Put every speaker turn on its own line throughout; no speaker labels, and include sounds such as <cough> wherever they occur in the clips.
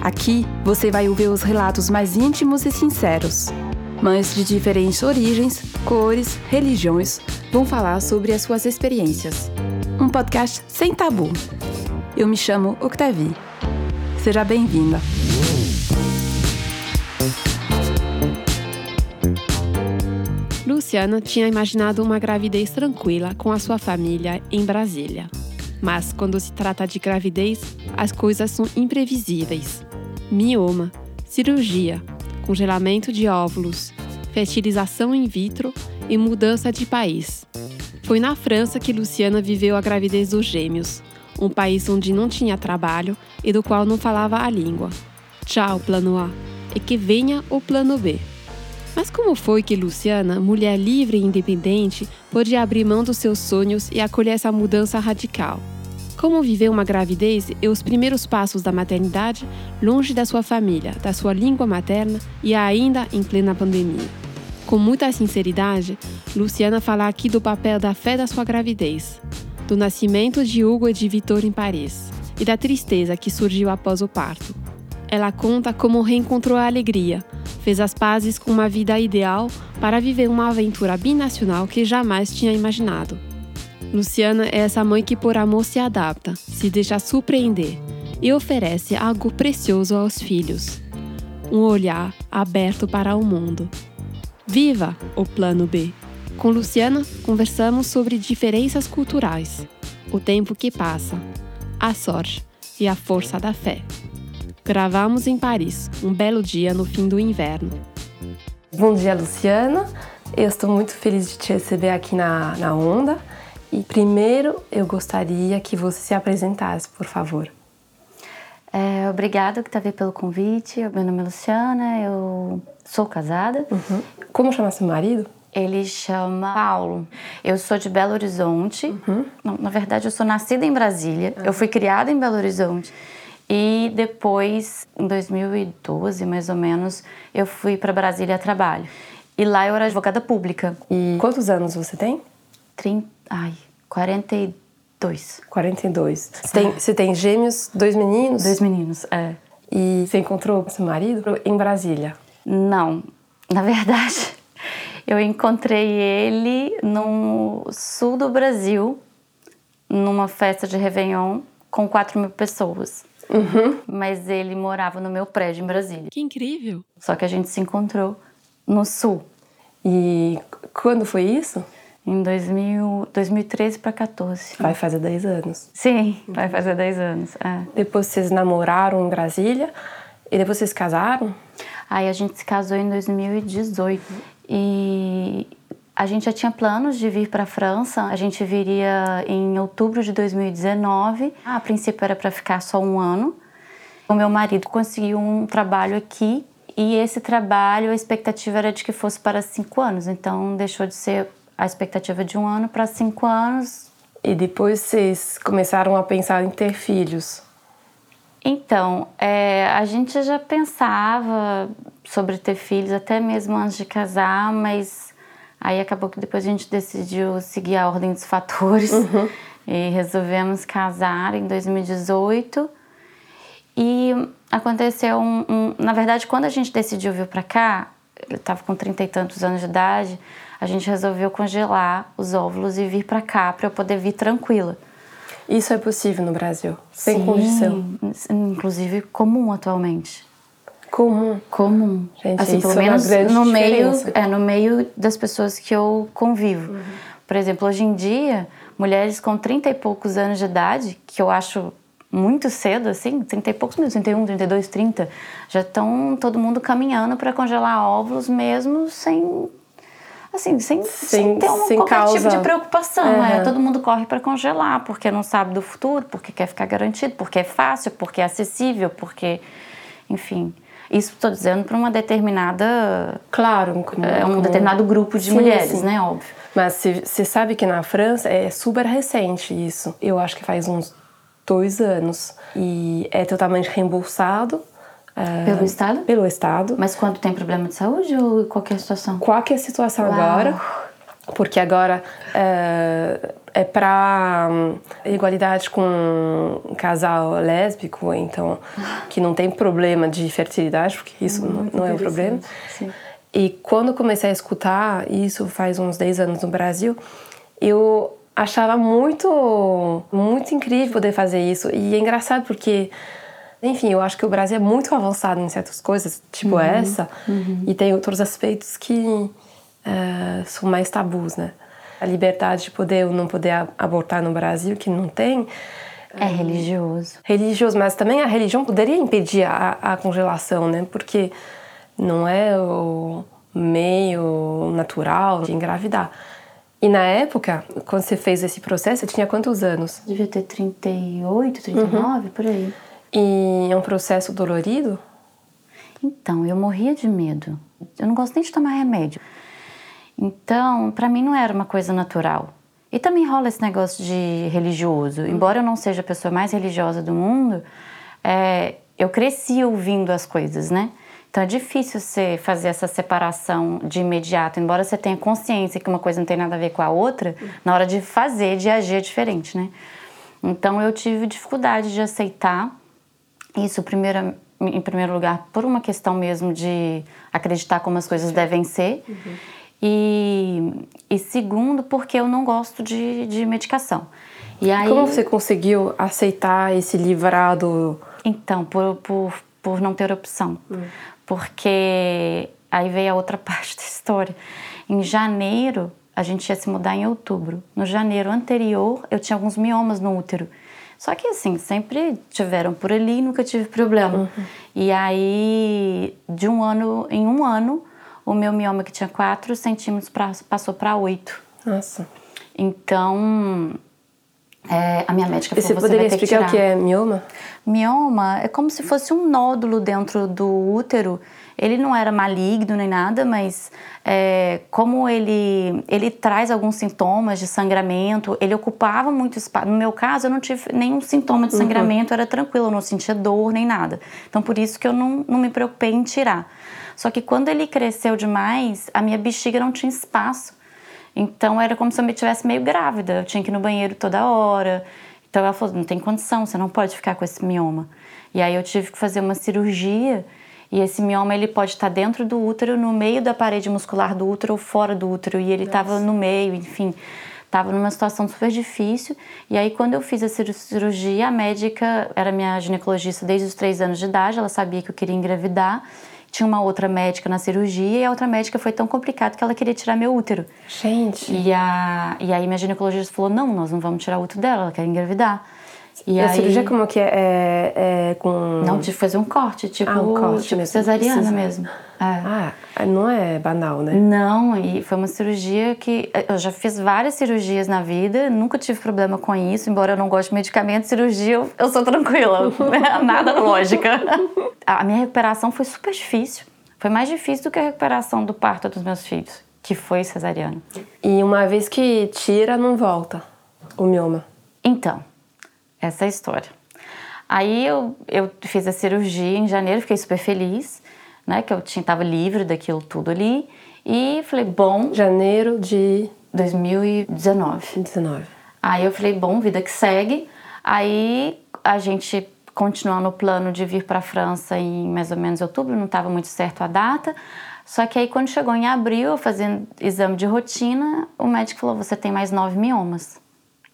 Aqui você vai ouvir os relatos mais íntimos e sinceros. Mães de diferentes origens, cores, religiões vão falar sobre as suas experiências. Um podcast sem tabu. Eu me chamo Octavie. Seja bem-vinda. Luciana tinha imaginado uma gravidez tranquila com a sua família em Brasília. Mas quando se trata de gravidez, as coisas são imprevisíveis. Mioma, cirurgia, congelamento de óvulos, fertilização in vitro e mudança de país. Foi na França que Luciana viveu a gravidez dos gêmeos, um país onde não tinha trabalho e do qual não falava a língua. Tchau, plano A, e que venha o plano B. Mas como foi que Luciana, mulher livre e independente, pôde abrir mão dos seus sonhos e acolher essa mudança radical? Como viver uma gravidez e os primeiros passos da maternidade longe da sua família, da sua língua materna e ainda em plena pandemia? Com muita sinceridade, Luciana fala aqui do papel da fé da sua gravidez, do nascimento de Hugo e de Vitor em Paris e da tristeza que surgiu após o parto. Ela conta como reencontrou a alegria, fez as pazes com uma vida ideal para viver uma aventura binacional que jamais tinha imaginado. Luciana é essa mãe que, por amor, se adapta, se deixa surpreender e oferece algo precioso aos filhos: um olhar aberto para o mundo. Viva o Plano B! Com Luciana, conversamos sobre diferenças culturais, o tempo que passa, a sorte e a força da fé. Gravamos em Paris, um belo dia no fim do inverno.
Bom dia, Luciana. Eu estou muito feliz de te receber aqui na, na Onda. E primeiro eu gostaria que você se apresentasse, por favor.
É, obrigada, Octavia, pelo convite. Meu nome é Luciana, eu sou casada.
Uhum. Como chama seu marido?
Ele chama Paulo. Eu sou de Belo Horizonte.
Uhum.
Não, na verdade, eu sou nascida em Brasília.
Uhum.
Eu fui criada em Belo Horizonte. E depois, em 2012, mais ou menos, eu fui para Brasília a trabalho. E lá eu era advogada pública.
E quantos anos você tem?
30, ai, 42.
42. Você tem, você tem gêmeos, dois meninos?
Dois meninos, é.
E você encontrou seu marido em Brasília?
Não. Na verdade, <laughs> eu encontrei ele no sul do Brasil, numa festa de Réveillon, com 4 mil pessoas.
Uhum.
Mas ele morava no meu prédio em Brasília.
Que incrível!
Só que a gente se encontrou no sul.
E quando foi isso?
Em 2000, 2013 para 14.
Vai fazer 10 anos.
Sim, vai fazer 10 anos. É.
Depois vocês namoraram em Brasília e depois vocês casaram?
Aí a gente se casou em 2018 e a gente já tinha planos de vir para a França. A gente viria em outubro de 2019. A princípio era para ficar só um ano. O meu marido conseguiu um trabalho aqui e esse trabalho a expectativa era de que fosse para cinco anos. Então deixou de ser a expectativa de um ano para cinco anos.
E depois vocês começaram a pensar em ter filhos?
Então, é, a gente já pensava sobre ter filhos até mesmo antes de casar, mas aí acabou que depois a gente decidiu seguir a ordem dos fatores
uhum. <laughs>
e resolvemos casar em 2018. E aconteceu um, um, Na verdade, quando a gente decidiu vir para cá, ele estava com trinta e tantos anos de idade, a gente resolveu congelar os óvulos e vir para cá para eu poder vir tranquila.
Isso é possível no Brasil? Sem
Sim,
condição?
Inclusive comum atualmente.
Comum?
Comum.
Gente,
assim, pelo
é
menos
grande
no meio,
diferença.
é, no meio das pessoas que eu convivo.
Uhum.
Por exemplo, hoje em dia, mulheres com 30 e poucos anos de idade, que eu acho muito cedo, assim, 30 e poucos minutos, 31, 32, 30, já estão todo mundo caminhando para congelar óvulos mesmo sem assim, sem, sem,
Sem-
ter um,
sem
qualquer tipo
causa.
de preocupação.
Uhum.
É, todo mundo corre para congelar, porque não sabe do futuro, porque quer ficar garantido, porque é fácil, porque é acessível, porque. enfim. Isso estou dizendo para uma determinada.
Claro, como,
é, um
como-
determinado grupo de
Sim,
mulheres,
sim.
né? Óbvio.
Mas você sabe que na França é super recente isso. Eu acho que faz uns dois anos. E é totalmente reembolsado. É,
Pelo Estado?
Pelo Estado.
Mas quando tem problema de saúde ou qualquer situação?
qualquer situação
Uau.
agora, porque agora é, é para igualdade com um casal lésbico, então que não tem problema de fertilidade, porque isso não, não é o problema.
Sim.
E quando comecei a escutar isso faz uns 10 anos no Brasil, eu achava muito muito incrível poder fazer isso e é engraçado porque enfim, eu acho que o Brasil é muito avançado em certas coisas, tipo essa, e tem outros aspectos que eh, são mais tabus, né? A liberdade de poder ou não poder abortar no Brasil, que não tem,
É religioso.
religioso, mas também a religião poderia impedir a, a congelação, né? Porque não é o meio natural de engravidar. E na época, quando você fez esse processo, você tinha quantos anos?
Devia ter 38, 39, por aí.
E é um processo dolorido?
Então, eu morria de medo. Eu não gosto nem de tomar remédio. Então, para mim não era uma coisa natural. E também rola esse negócio de religioso. Embora eu não seja a pessoa mais religiosa do mundo, é, eu cresci ouvindo as coisas, né? Então é difícil você fazer essa separação de imediato, embora você tenha consciência que uma coisa não tem nada a ver com a outra, na hora de fazer, de agir é diferente, né? Então eu tive dificuldade de aceitar isso, primeiro, em primeiro lugar, por uma questão mesmo de acreditar como as coisas devem ser. E, e segundo, porque eu não gosto de, de medicação. E aí,
Como você conseguiu aceitar esse livrado?
então, por, por, por não ter opção. Porque aí veio a outra <laughs> parte da história. Em janeiro, a gente ia se mudar em outubro. No janeiro anterior, eu tinha alguns miomas no útero. Só que assim, sempre tiveram por ali e nunca tive problema. E aí, de um ano em um ano, o meu mioma que tinha 4 centímetros pra- passou para 8.
Nossa.
Então, é, a minha médica
E
falou,
você
você
poderia explicar o que é mioma?
Mioma é como se fosse um nódulo dentro do útero. Ele não era maligno nem nada, mas é, como ele, ele traz alguns sintomas de sangramento, ele ocupava muito espaço. No meu caso, eu não tive nenhum sintoma de sangramento, era tranquilo, eu não sentia dor nem nada. Então, por isso que eu não, não me preocupei em tirar. Só que quando ele cresceu demais, a minha bexiga não tinha espaço. Então era como se eu me tivesse meio grávida. Eu tinha que ir no banheiro toda hora. Então ela falou: não tem condição, você não pode ficar com esse mioma. E aí eu tive que fazer uma cirurgia. E esse mioma ele pode estar dentro do útero, no meio da parede muscular do útero ou fora do útero. E ele estava no meio, enfim. Estava numa situação super difícil. E aí, quando eu fiz a ciru- cirurgia, a médica era minha ginecologista desde os três anos de idade. Ela sabia que eu queria engravidar. Tinha uma outra médica na cirurgia e a outra médica foi tão complicado que ela queria tirar meu útero.
Gente.
E, a, e aí minha ginecologista falou, não, nós não vamos tirar o útero dela, ela quer engravidar. E,
E a
aí,
cirurgia como que é? É, é com...
Não, tive que fazer um corte, tipo,
Ah, um corte
tipo
mesmo.
cesariana
Precisa.
mesmo. É.
Ah, não é banal, né?
Não, e foi uma cirurgia que eu já fiz várias cirurgias na vida, nunca tive problema com isso, embora eu não goste de medicamento, cirurgia eu, eu sou tranquila, <laughs> nada lógica. A minha recuperação foi super difícil. Foi mais difícil do que a recuperação do parto dos meus filhos, que foi cesariana.
E uma vez que tira, não volta o mioma.
Então, essa é a história. Aí eu, eu fiz a cirurgia em janeiro, fiquei super feliz, né? Que eu tinha, tava livre daquilo tudo ali. E falei, bom,
Janeiro de
2019.
19.
Aí eu falei, bom, vida que segue. Aí a gente continuou no plano de vir para a França em mais ou menos outubro, não estava muito certo a data. Só que aí quando chegou em abril, eu fazendo exame de rotina, o médico falou, você tem mais nove miomas.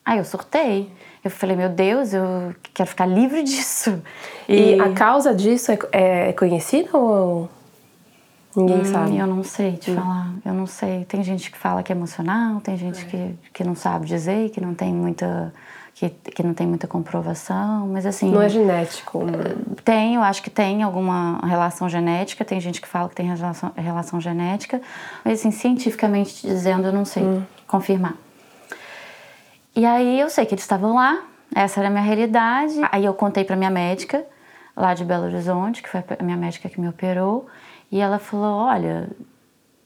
Aí eu surtei. Eu falei, meu Deus, eu quero ficar livre <laughs> disso.
E, a causa disso é, é conhecida ou ninguém
Hum,
sabe?
Eu não sei te falar, eu não sei. Tem gente que fala que é emocional, tem gente que, que não sabe dizer, que não tem muita que, que não tem muita comprovação, mas assim
Não é genético. né?
tem, eu acho que tem alguma relação genética, tem gente que fala que tem relação, relação genética, mas assim cientificamente dizendo eu não sei confirmar. E aí eu sei que eles estavam lá, essa era a minha realidade. Aí eu contei para minha médica, lá de Belo Horizonte, que foi a minha médica que me operou, e ela falou: Olha,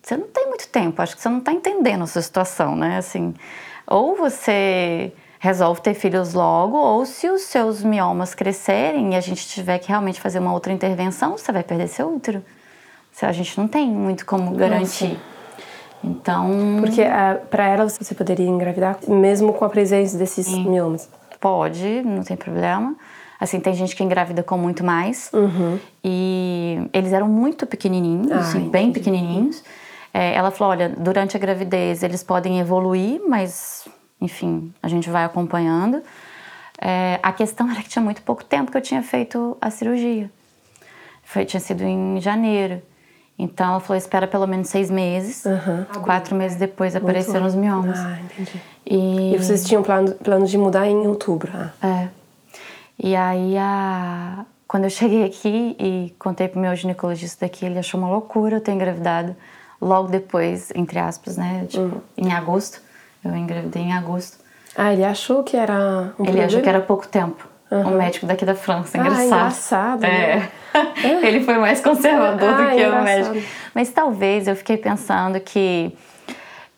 você não tem muito tempo, acho que você não está entendendo a sua situação, né? Assim, ou você resolve ter filhos logo, ou se os seus miomas crescerem e a gente tiver que realmente fazer uma outra intervenção, você vai perder seu útero. A gente não tem muito como garantir. Nossa. Então.
Porque uh, para ela você poderia engravidar mesmo com a presença desses Sim. miomas?
Pode, não tem problema. Assim, tem gente que engravida com muito mais.
Uhum.
E eles eram muito pequenininhos, ah, assim, bem pequenininhos. É, ela falou: olha, durante a gravidez eles podem evoluir, mas, enfim, a gente vai acompanhando. É, a questão <laughs> era que tinha muito pouco tempo que eu tinha feito a cirurgia. Foi, tinha sido em janeiro. Então ela falou: espera pelo menos seis meses.
Uhum.
Quatro meses depois Muito apareceram os miomas.
Ah, entendi. E, e vocês tinham plano, plano de mudar em outubro? Ah.
É. E aí, a... quando eu cheguei aqui e contei pro meu ginecologista daqui, ele achou uma loucura eu ter engravidado. Logo depois, entre aspas, né? Tipo, uhum. em agosto. Eu engravidei em agosto.
Ah, ele achou que era
um Ele achou que era pouco tempo. Uhum. Um médico daqui da França, engraçado. Ah,
engraçado.
É.
Né? <laughs>
ele foi mais conservador ah, do que o médico. Mas talvez eu fiquei pensando que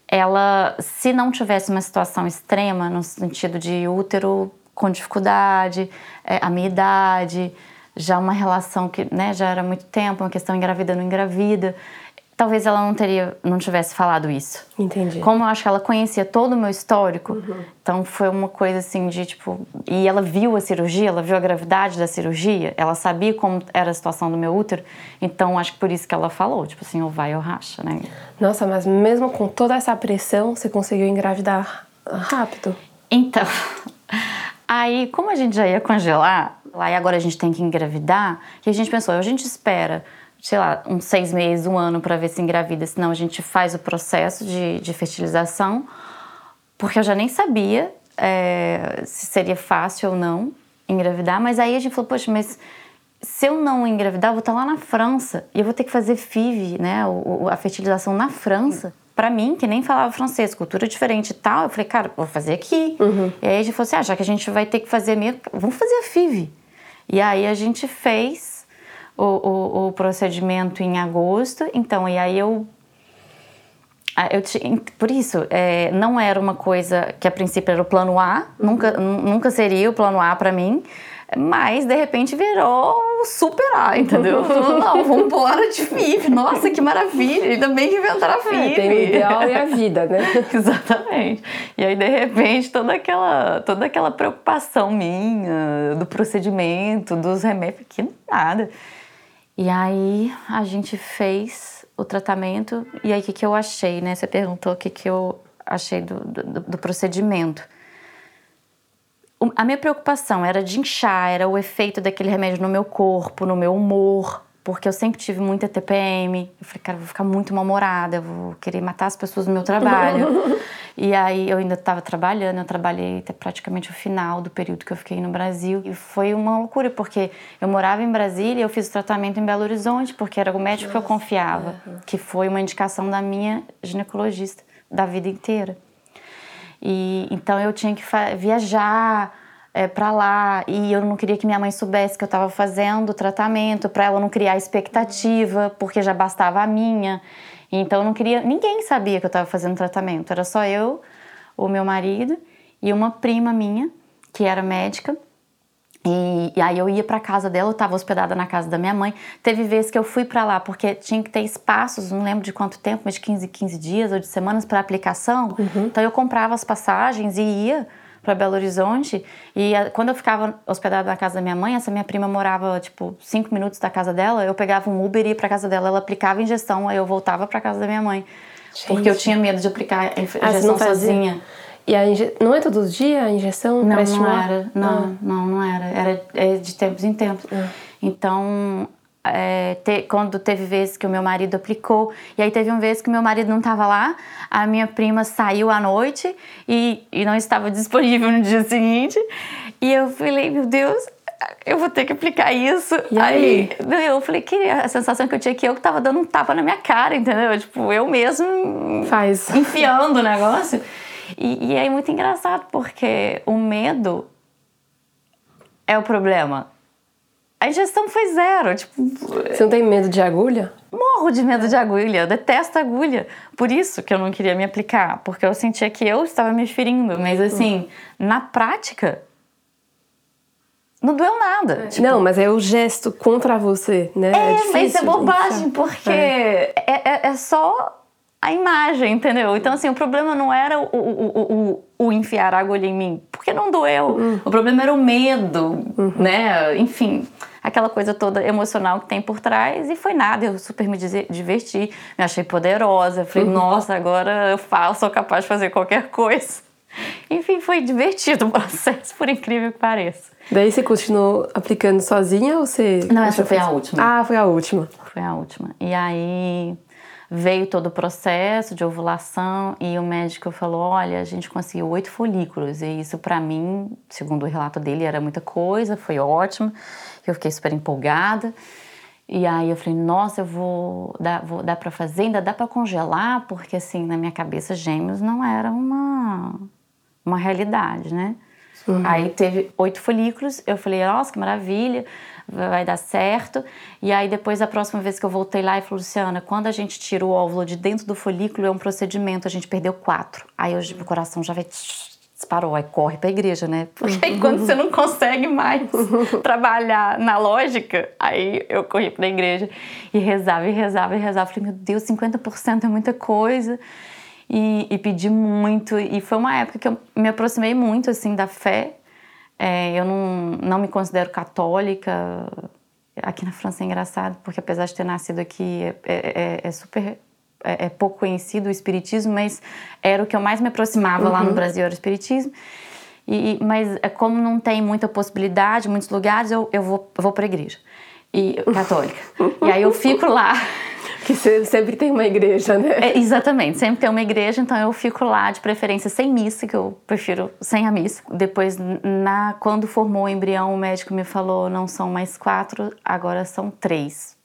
ela, se não tivesse uma situação extrema, no sentido de útero com dificuldade, é, a minha idade, já uma relação que né, já era muito tempo, uma questão engravida não engravida, talvez ela não teria, não tivesse falado isso.
Entendi.
Como eu acho que ela conhecia todo o meu histórico, uhum. então foi uma coisa assim de tipo, e ela viu a cirurgia, ela viu a gravidade da cirurgia, ela sabia como era a situação do meu útero, então acho que por isso que ela falou, tipo assim, ou vai ou racha, né?
Nossa, mas mesmo com toda essa pressão, você conseguiu engravidar rápido?
Então, <laughs> aí como a gente já ia congelar, lá e agora a gente tem que engravidar, e a gente pensou, a gente espera sei lá, uns seis meses, um ano para ver se engravida, senão a gente faz o processo de, de fertilização, porque eu já nem sabia é, se seria fácil ou não engravidar, mas aí a gente falou, poxa, mas se eu não engravidar, eu vou estar lá na França e eu vou ter que fazer FIV, né, a fertilização na França. Para mim, que nem falava francês, cultura diferente e tal, eu falei, cara, vou fazer aqui.
Uhum.
E aí a gente falou assim, ah, já que a gente vai ter que fazer mesmo, vamos fazer a FIV. E aí a gente fez o, o, o procedimento em agosto, então, e aí eu por isso, é, não era uma coisa que a princípio era o plano A, nunca, nunca seria o plano A para mim, mas de repente virou o super A, entendeu? não, vamos embora de FIV, nossa, que maravilha, ainda bem que inventaram a FIV. É,
tem o ideal e a vida, né? <laughs>
Exatamente. E aí, de repente, toda aquela, toda aquela preocupação minha, do procedimento, dos remédios, que nada. E aí a gente fez o tratamento e aí o que, que eu achei, né? Você perguntou o que, que eu achei do, do, do procedimento. A minha preocupação era de inchar, era o efeito daquele remédio no meu corpo, no meu humor, porque eu sempre tive muita TPM. Eu falei, cara, eu vou ficar muito mal-humorada, vou querer matar as pessoas no meu <laughs> trabalho. E aí eu ainda estava trabalhando, eu trabalhei até praticamente o final do período que eu fiquei no Brasil. E foi uma loucura, porque eu morava em Brasília e eu fiz o tratamento em Belo Horizonte, porque era o médico Nossa. que eu confiava, que foi uma indicação da minha ginecologista da vida inteira. E então eu tinha que viajar é, para lá e eu não queria que minha mãe soubesse que eu estava fazendo o tratamento para ela não criar expectativa porque já bastava a minha então não queria ninguém sabia que eu estava fazendo tratamento era só eu o meu marido e uma prima minha que era médica e, e aí eu ia para casa dela eu estava hospedada na casa da minha mãe teve vezes que eu fui para lá porque tinha que ter espaços não lembro de quanto tempo mas de 15 15 dias ou de semanas para aplicação
uhum.
então eu comprava as passagens e ia para Belo Horizonte. E a, quando eu ficava hospedada na casa da minha mãe, essa minha prima morava, tipo, cinco minutos da casa dela, eu pegava um Uber e ia para casa dela, ela aplicava injeção, aí eu voltava para casa da minha mãe. Gente. Porque eu tinha medo de aplicar a injeção ah, sozinha.
E a inje... não é todo dia a injeção?
Não, não era. Não, ah. não, não era. Era é de tempos em tempos.
Ah.
Então, é, te, quando teve vezes que o meu marido aplicou, e aí teve uma vez que o meu marido não estava lá, a minha prima saiu à noite e, e não estava <laughs> disponível no dia seguinte, e eu falei, meu Deus, eu vou ter que aplicar isso.
E aí?
aí? eu falei que a sensação que eu tinha que eu tava dando um tapa na minha cara, entendeu? Tipo, eu mesmo
Faz. <laughs>
enfiando o negócio. E, e é muito engraçado porque o medo é o problema a ingestão foi zero. Tipo,
Você não tem medo de agulha?
morro de medo de agulha, eu detesto agulha. Por isso que eu não queria me aplicar, porque eu sentia que eu estava me ferindo. Mas assim, na prática, não doeu nada. Tipo,
não, mas é o gesto contra você, né?
é,
difícil
mas é bobagem,
enfiar.
porque é. É, é só a imagem, entendeu? Então, assim, o problema não era o, o, o, o, o enfiar a agulha em mim, porque não doeu. O problema era o medo, né? Enfim, aquela coisa toda emocional que tem por trás. E foi nada, eu super me diverti, me achei poderosa. Falei, nossa, agora eu faço, sou capaz de fazer qualquer coisa. Enfim, foi divertido o processo, por incrível que pareça.
Daí você continuou aplicando sozinha ou você.
Não, essa foi a última.
Ah, foi a última.
Foi a última. E aí veio todo o processo de ovulação e o médico falou: olha, a gente conseguiu oito folículos. E isso, para mim, segundo o relato dele, era muita coisa, foi ótimo. Eu fiquei super empolgada. E aí eu falei: nossa, eu vou dar, vou dar para fazer, ainda dá para congelar, porque assim, na minha cabeça, gêmeos não era uma, uma realidade, né? Aí teve oito folículos, eu falei, nossa, que maravilha, vai dar certo. E aí depois, a próxima vez que eu voltei lá, ele falou, Luciana, quando a gente tira o óvulo de dentro do folículo, é um procedimento, a gente perdeu quatro. Aí hoje meu coração já vai... Disparou, aí corre pra igreja, né? Porque aí quando você não consegue mais <laughs> trabalhar na lógica, aí eu corri pra igreja e rezava, e rezava, e rezava. Falei, meu Deus, 50% é muita coisa e, e pedi muito. E foi uma época que eu me aproximei muito assim da fé. É, eu não, não me considero católica. Aqui na França é engraçado, porque apesar de ter nascido aqui, é, é- é super. É, é pouco conhecido o espiritismo, mas era o que eu mais me aproximava lá no Brasil, era o espiritismo. E, mas é, como não tem muita possibilidade, muitos lugares, eu, eu vou, eu vou para a igreja. E, católica. e aí eu fico lá. <laughs>
Que sempre tem uma igreja, né?
É, exatamente, sempre tem uma igreja, então eu fico lá de preferência sem missa, que eu prefiro sem a missa. Depois, na, quando formou o embrião, o médico me falou: não são mais quatro, agora são três.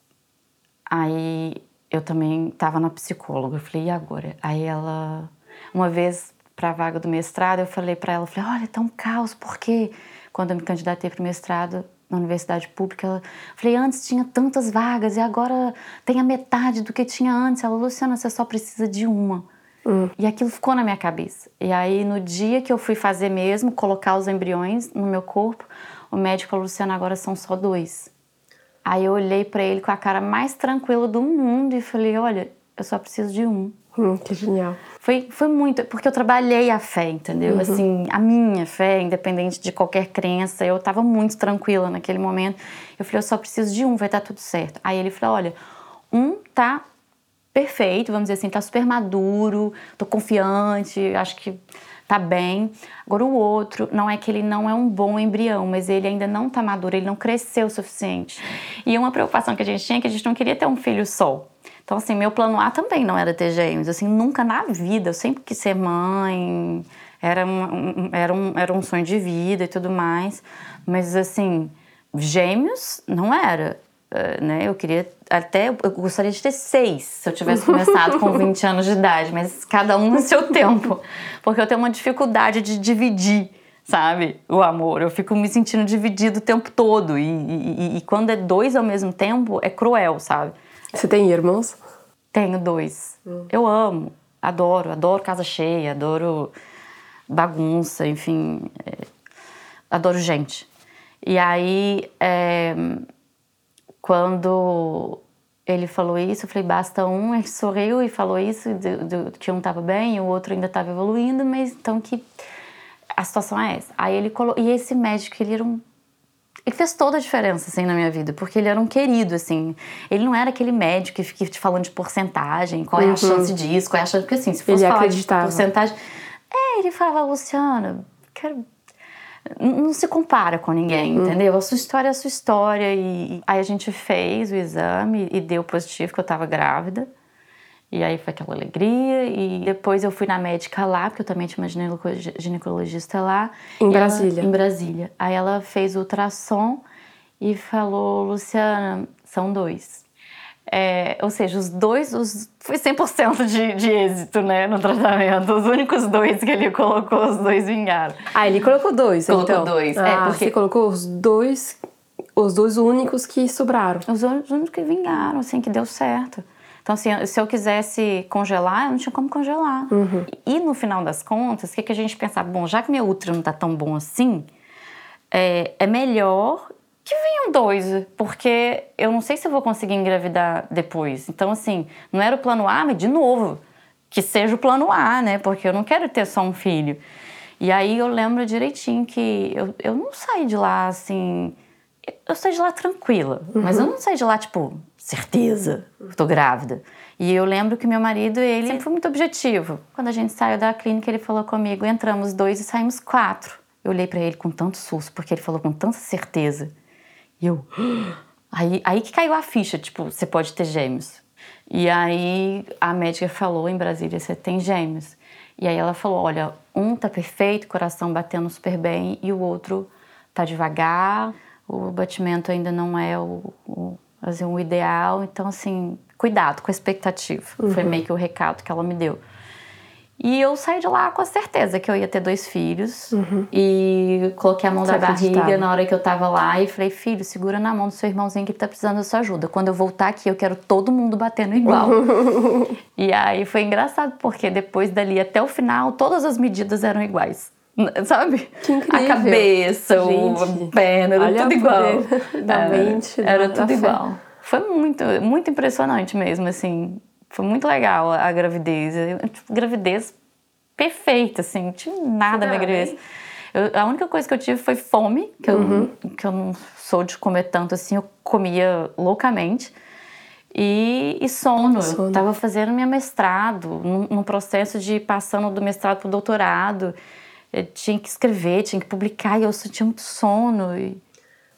Aí eu também estava na psicóloga, eu falei: e agora? Aí ela, uma vez para a vaga do mestrado, eu falei para ela: falei, olha, tá um caos, por quê? Quando eu me candidatei para o mestrado, na universidade pública, ela, falei, antes tinha tantas vagas e agora tem a metade do que tinha antes. Ela, Luciana, você só precisa de uma. E aquilo ficou na minha cabeça. E aí, no dia que eu fui fazer mesmo, colocar os embriões no meu corpo, o médico falou, Luciana, agora são só dois. Aí eu olhei para ele com a cara mais tranquila do mundo e falei, olha, eu só preciso de um.
Hum, que genial.
Foi, foi muito, porque eu trabalhei a fé, entendeu? Assim, a minha fé, independente de qualquer crença, eu tava muito tranquila naquele momento. Eu falei, eu só preciso de um, vai dar tudo certo. Aí ele falou, olha, um tá perfeito, vamos dizer assim, tá super maduro, tô confiante, acho que tá bem. Agora o outro, não é que ele não é um bom embrião, mas ele ainda não tá maduro, ele não cresceu o suficiente. E uma preocupação que a gente tinha é que a gente não queria ter um filho só. Então, assim, meu plano A também não era ter gêmeos, assim, nunca na vida. Eu sempre quis ser mãe, era um, era um, era um sonho de vida e tudo mais. Mas, assim, gêmeos não era, né? Eu queria até, eu gostaria de ter seis, se eu tivesse começado com 20 <laughs> anos de idade, mas cada um no seu tempo. Porque eu tenho uma dificuldade de dividir, sabe, o amor. Eu fico me sentindo dividido o tempo todo. E, e- e- quando é dois ao mesmo tempo, é cruel, sabe?
Você tem irmãos?
Tenho dois. Eu amo, adoro, adoro casa cheia, adoro bagunça, enfim, é, adoro gente. E aí, é, quando ele falou isso, eu falei, basta um, ele sorriu e falou isso, do- do- que um estava bem e o outro ainda estava evoluindo, mas então que a situação é essa. Aí ele colocou, e esse médico, ele era um ele fez toda a diferença, assim, na minha vida, porque ele era um querido, assim. Ele não era aquele médico que fica te falando de porcentagem, qual é a chance disso, qual é a chance... Porque, assim, se fosse
Ele
falar
acreditava.
de porcentagem... É, ele falava, Luciana, quero... não se compara com ninguém, entendeu? A sua história é a sua história. E aí a gente fez o exame e deu positivo que eu tava grávida. E aí foi aquela alegria. E depois eu fui na médica lá, porque eu também tinha uma gineco- ginecologista lá.
Em
E ela-
Brasília?
em Brasília. Aí ela fez o ultrassom e falou: Luciana, são dois. É, ou seja, os dois, os, foi 100% de, de êxito né, no tratamento. Os únicos dois que ele colocou, os dois vingaram.
Ah, ele colocou dois,
Colocou
então.
dois, é,
Ah,
porque-
você colocou os dois os dois únicos que sobraram.
Os únicos que vingaram, assim, que deu certo. Então, assim, se eu quisesse congelar, eu não tinha como congelar.
Uhum.
E no final das contas, o que, que a gente pensava? Bom, já que meu útero não tá tão bom assim, é, é melhor que venham dois, porque eu não sei se eu vou conseguir engravidar depois. Então, assim, não era o plano A, mas de novo, que seja o plano A, né? Porque eu não quero ter só um filho. E aí eu lembro direitinho que eu, eu não saí de lá assim. Eu saí de lá tranquila, mas eu não saí de lá, tipo, certeza, tô grávida. E eu lembro que meu marido, ele sempre foi muito objetivo. Quando a gente saiu da clínica, ele falou comigo: entramos dois e saímos quatro. Eu olhei para ele com tanto susto, porque ele falou com tanta certeza. E eu. <gasps> Aí, aí que caiu a ficha, tipo, você pode ter gêmeos. E aí a médica falou em Brasília: você tem gêmeos. E aí ela falou: olha, um tá perfeito, coração batendo super bem, e o outro tá devagar, o batimento ainda não é o, o, assim, o ideal. Então, assim, cuidado com a expectativa. Uhum. Foi meio que o recado que ela me deu. E eu saí de lá com a certeza que eu ia ter dois filhos.
Uhum.
E coloquei a mão da barriga
acreditava?
na hora que eu tava lá e falei: filho, segura na mão do seu irmãozinho que tá precisando da sua ajuda. Quando eu voltar aqui, eu quero todo mundo batendo igual. <laughs> e aí foi engraçado, porque depois dali até o final, todas as medidas eram iguais. Sabe?
Que incrível.
A cabeça, o-
Gente,
a perna, era tudo
o
igual. <laughs>
da
Era-
mente,
Era tudo igual. Foi muito, muito impressionante mesmo, assim. Foi muito legal a, a gravidez. Eu, tipo, gravidez perfeita, assim. Não tive nada na gravidez. Eu- a única coisa que eu tive foi fome, que, eu, que eu não sou de comer tanto assim. Eu comia loucamente. E, e sono.
Sono.
Eu tava fazendo minha mestrado, num, num processo de passando do mestrado pro doutorado. Eu tinha que escrever, tinha que publicar, e eu sentia muito sono. E...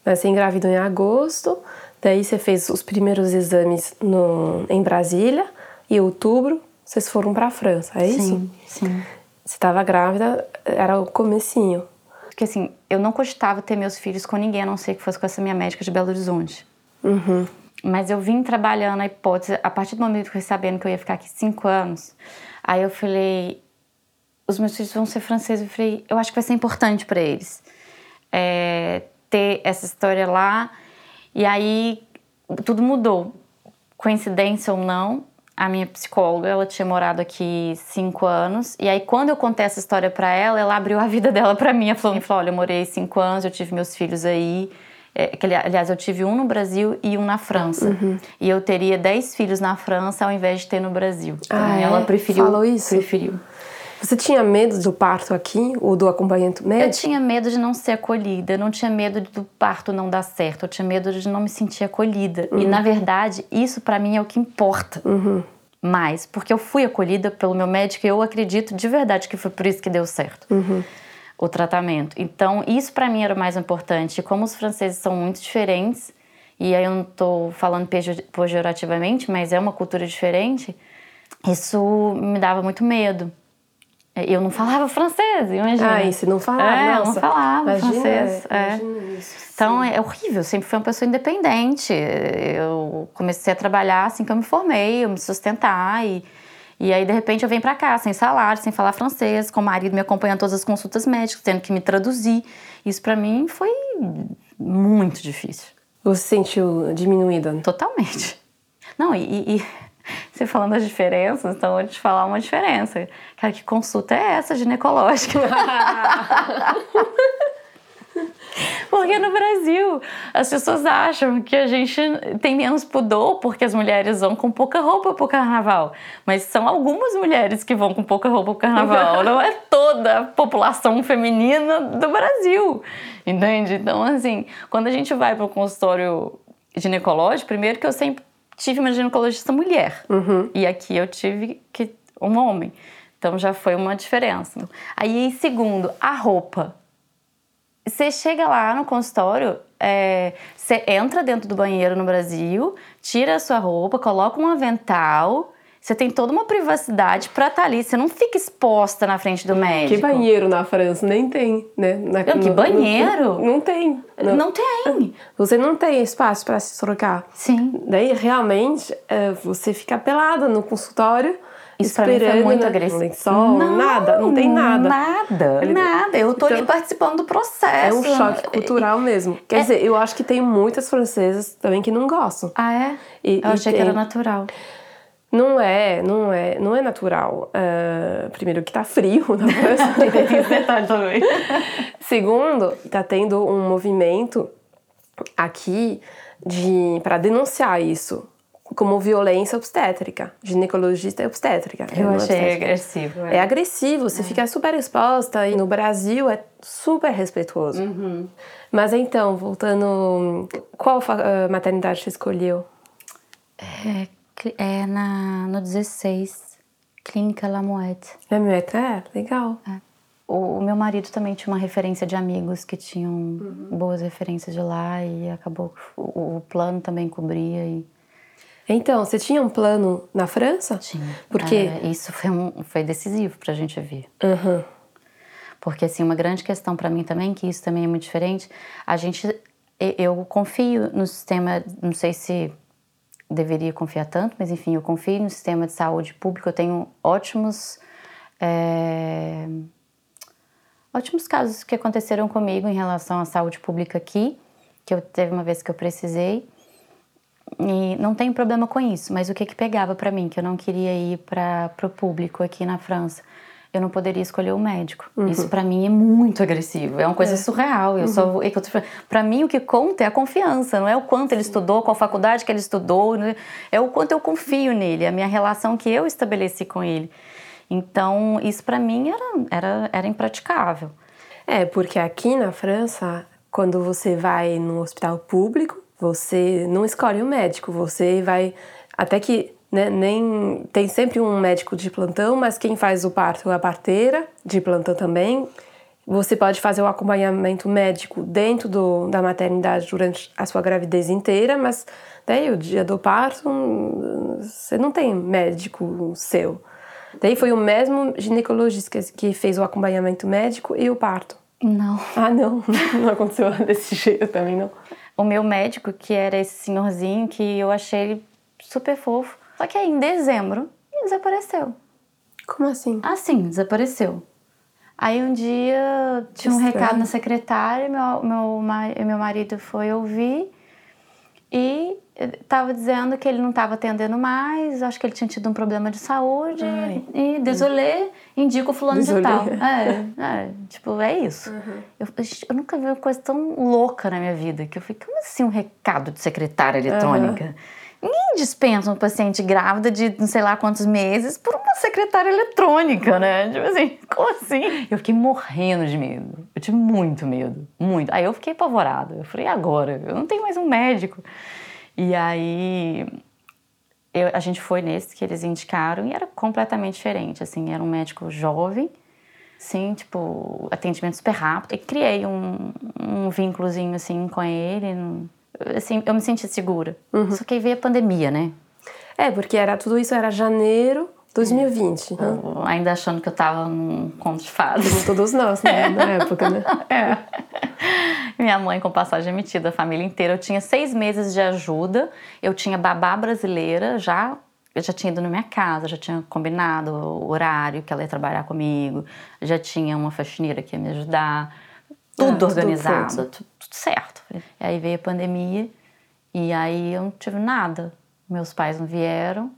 Mas Você engravidou em agosto, daí você fez os primeiros exames no, em Brasília, e outubro vocês foram para a França, é isso?
Sim, sim.
Você estava grávida, era o comecinho.
Porque assim, eu não cogitava ter meus filhos com ninguém, a não ser que fosse com essa minha médica de Belo Horizonte.
Uhum.
Mas eu vim trabalhando a hipótese, a partir do momento que eu fui sabendo que eu ia ficar aqui cinco anos, aí eu falei, os meus filhos vão ser franceses, eu falei, eu acho que vai ser importante para eles é, ter essa história lá. E aí tudo mudou. Coincidência ou não, a minha psicóloga, ela tinha morado aqui cinco anos. E aí, quando eu contei essa história para ela, ela abriu a vida <laughs> dela para mim. Ela falou, falou, olha, eu morei cinco anos, eu tive meus filhos aí. É, que, ali- aliás, eu tive um no Brasil e um na França. E eu teria dez filhos na França ao invés de ter no Brasil. Então,
Ah, é?
ela preferiu.
Falou isso?
Preferiu.
Você tinha medo do parto aqui, ou do acompanhamento
Eu
médico?
tinha medo de não ser acolhida, eu não tinha medo do parto não dar certo, eu tinha medo de não me sentir acolhida. E na verdade, isso pra mim é o que importa. Mais, porque eu fui acolhida pelo meu médico e eu acredito de verdade que foi por isso que deu certo. O tratamento. Então, isso pra mim era o mais importante. Como os franceses são muito diferentes, e aí eu não tô falando pejo- pejorativamente, mas é uma cultura diferente, isso me dava muito medo. Eu não falava francês, imagina.
Ah, você não falava?
É, eu não falava
imagina,
francês. é.
imagina isso,
Então
sim.
é horrível, sempre fui uma pessoa independente. Eu comecei a trabalhar assim que eu me formei, eu me sustentar e, e aí de repente eu venho pra cá sem salário, sem falar francês, com o marido me acompanhando todas as consultas médicas, tendo que me traduzir. Isso pra mim foi muito difícil,
Você se sentiu diminuída?
totalmente. Não, e, e você falando das diferenças, então eu vou te falar uma diferença. Cara, que consulta é essa ginecológica? <laughs> Porque no Brasil as pessoas acham que a gente tem menos pudor porque as mulheres vão com pouca roupa pro carnaval. Mas são algumas mulheres que vão com pouca roupa pro carnaval. <laughs> Não é toda a população feminina do Brasil. Entende? Então, assim, quando a gente vai pro consultório ginecológico, primeiro que eu sempre tive uma ginecologista mulher. E aqui eu tive que um homem. Então já foi uma diferença. Aí, segundo, a roupa. Você chega lá no consultório, é, você entra dentro do banheiro no Brasil, tira a sua roupa, coloca um avental, você tem toda uma privacidade pra estar ali. Você não fica exposta na frente do médico.
Que banheiro na França? Nem tem, né? Na-
Não, que
no-
banheiro?
Não, não tem. Não.
Não tem.
Você não tem espaço para se trocar.
Sim.
Daí, realmente, é, você fica pelada no consultório
Isso pra mim foi
esperando,
muito
né?
agressivo.
Lençol, nada, não tem nada.
Nada, nada. Eu tô ali
Então,
participando do
É
processo.
um choque cultural mesmo. Quer dizer, eu acho que tem muitas francesas também que não gostam.
Ah, é?
E-
Eu achei que
tem-
era natural.
Não é, não é, não é natural. Ah, primeiro que tá frio na
detalhe também.
Segundo, tá tendo um movimento aqui de para denunciar isso como violência obstétrica, ginecologista e obstétrica.
Eu
é
achei
obstétrica.
agressivo.
É agressivo, você fica super exposta e no Brasil é super respeitoso.
Uhum.
Mas então, voltando, qual ah, maternidade você escolheu?
É, é na, no 16, Clínica Lamoette.
É, meu, é legal.
O, o meu marido também tinha uma referência de amigos que tinham
Uhum.
boas referências de lá e acabou que o, o plano também cobria e
Então, você tinha um plano na França?
tinha.
Porque,
É, isso foi, um, foi decisivo pra gente vir.
Aham.
Porque, assim, uma grande questão para mim também, que isso também é muito diferente, a gente. Eu confio no sistema, não sei se deveria confiar tanto, mas enfim, eu confio no sistema de saúde público. Eu tenho ótimos. é, ótimos casos que aconteceram comigo em relação à saúde pública aqui, que eu teve uma vez que eu precisei. E não tenho problema com isso, mas o que que pegava para mim, que eu não queria ir para o público aqui na França, eu não poderia escolher o médico. Isso para mim é muito agressivo, é uma coisa surreal. Eu só vou, é para mim o que conta é a confiança, não é o quanto ele estudou, qual faculdade que ele estudou, né? é o quanto eu confio nele, a minha relação que eu estabeleci com ele. Então isso para mim era, era era impraticável.
É, porque aqui na França, quando você vai no hospital público, você não escolhe o médico, você vai. Até que né, nem. Tem sempre um médico de plantão, mas quem faz o parto é a parteira de plantão também. Você pode fazer o acompanhamento médico dentro do, da maternidade durante a sua gravidez inteira, mas daí o dia do parto hum, você não tem médico seu. Daí foi o mesmo ginecologista que- fez o acompanhamento médico e o parto.
Não.
Ah, não, <laughs> não aconteceu desse jeito também, não.
o meu médico, que era esse senhorzinho, que eu achei ele super fofo. Só que aí, em dezembro, ele desapareceu.
Como assim?
Assim, desapareceu. Aí um dia tinha um
Estranho.
recado na secretária, meu, meu, meu marido foi ouvir e estava dizendo que ele não estava atendendo mais, acho que ele tinha tido um problema de saúde
Ai.
e désolé, indica o fulano
Désolé.
de tal. É, é, tipo, é isso. Eu, eu nunca vi uma coisa tão louca na minha vida, que eu falei, como assim um recado de secretária eletrônica? Ninguém dispensa uma paciente grávida de não sei lá quantos meses por uma secretária eletrônica, né? Tipo assim, <laughs> como assim? Eu fiquei morrendo de medo. Eu tive muito medo, muito. Aí eu fiquei apavorada. Eu falei, e agora? Eu não tenho mais um médico. E aí eu- a gente foi nesse que eles indicaram e era completamente diferente, assim, era um médico jovem, sim, tipo, atendimento super rápido. E criei um, um vínculozinho, assim, com ele, assim, eu me senti segura. Só que aí veio a pandemia, né?
É, porque era tudo isso era janeiro 2020, né?
Eu ainda achando que eu tava num conto de fadas.
Como todos nós, né? Na <laughs> época, né?
É. Minha mãe com passagem emitida, a família inteira. Eu tinha seis meses de ajuda. Eu tinha babá brasileira já. Eu já tinha ido na minha casa, já tinha combinado o horário que ela ia trabalhar comigo, já tinha uma faxineira que ia me ajudar, tudo
tudo
organizado,
pronto.
tudo, tudo certo. E aí veio a pandemia e aí eu não tive nada. Meus pais não vieram,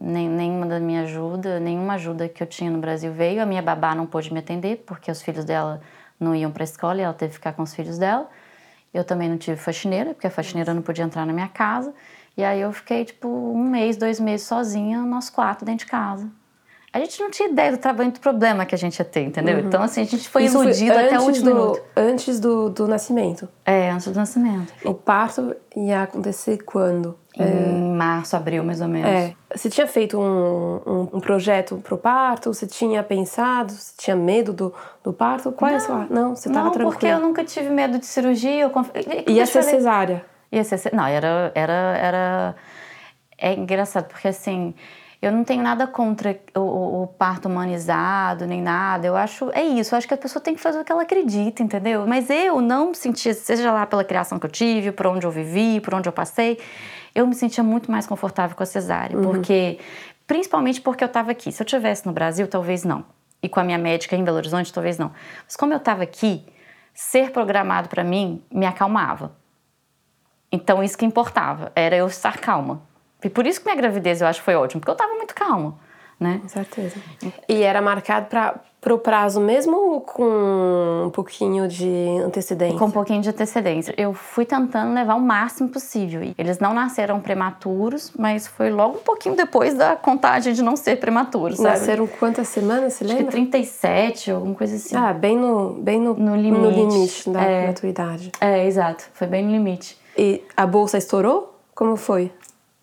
nem, nenhuma da minha ajuda, nenhuma ajuda que eu tinha no Brasil veio. A minha babá não pôde me atender porque os filhos dela não iam para a escola e ela teve que ficar com os filhos dela. Eu também não tive faxineira, porque a faxineira não podia entrar na minha casa. E aí eu fiquei, tipo, um mês, dois meses sozinha, nós quatro dentro de casa. A gente não tinha ideia do tamanho do problema que a gente ia ter, entendeu? Então, assim, a gente foi
Isso foi
iludido até o último
do,
minuto.
Antes do, do nascimento.
É, antes do nascimento.
O parto ia acontecer quando?
Em março, abril, mais ou menos.
É. Você tinha feito um, um, um projeto pro parto? Você tinha pensado? Você tinha medo do, do parto? Qual é a sua... Não, você tava
não,
tranquila.
porque eu nunca tive medo de cirurgia. Eu conf...
Ia ser
falei-
cesárea.
Ia ser, não, era, era, era, é engraçado, porque assim, eu não tenho nada contra o, o- parto humanizado, nem nada, eu acho, é isso, eu acho que a pessoa tem que fazer o que ela acredita, entendeu? Mas eu não me sentia, seja lá pela criação que eu tive, por onde eu vivi, por onde eu passei, eu me sentia muito mais confortável com a cesárea, porque Principalmente porque eu estava aqui. Se eu tivesse no Brasil, talvez não. E com a minha médica em Belo Horizonte, talvez não. Mas como eu estava aqui, ser programado para mim me acalmava. Então isso que importava, era eu estar calma. E por isso que minha gravidez eu acho que foi ótima, porque eu estava muito calma, né?
Com certeza. E era marcado para o prazo mesmo com um pouquinho de antecedência?
Com um pouquinho de antecedência. Eu fui tentando levar o máximo possível. Eles não nasceram prematuros, mas foi logo um pouquinho depois da contagem de não ser prematuros, sabe?
Nasceram quantas semanas, você
Acho que
lembra?
37, alguma coisa assim.
Ah, bem no, bem no,
No limite.
da
É.
maturidade.
É, exato. Foi bem no limite.
E a bolsa estourou? Como foi?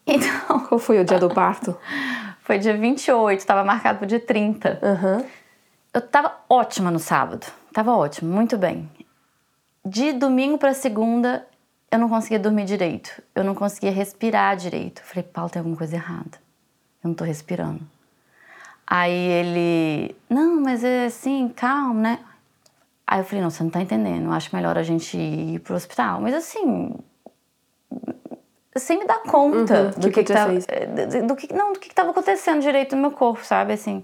<laughs>
Então,
Qual foi o dia do parto?
foi dia 28, estava marcado pro dia 30.
Aham.
Eu tava ótima no sábado. Tava ótimo, muito bem. De domingo para segunda, eu não conseguia dormir direito. Eu não conseguia respirar direito. Eu falei, Paulo, tem alguma coisa errada. Eu não tô respirando. Aí ele, não, mas é assim, calma, né? Aí eu falei, não, você não tá entendendo. Eu acho melhor a gente ir pro hospital. Mas assim, sem me dar conta
Uhum,
do
que
que, que tava,
ser
eh, do que não do que estava acontecendo direito no meu corpo, sabe assim.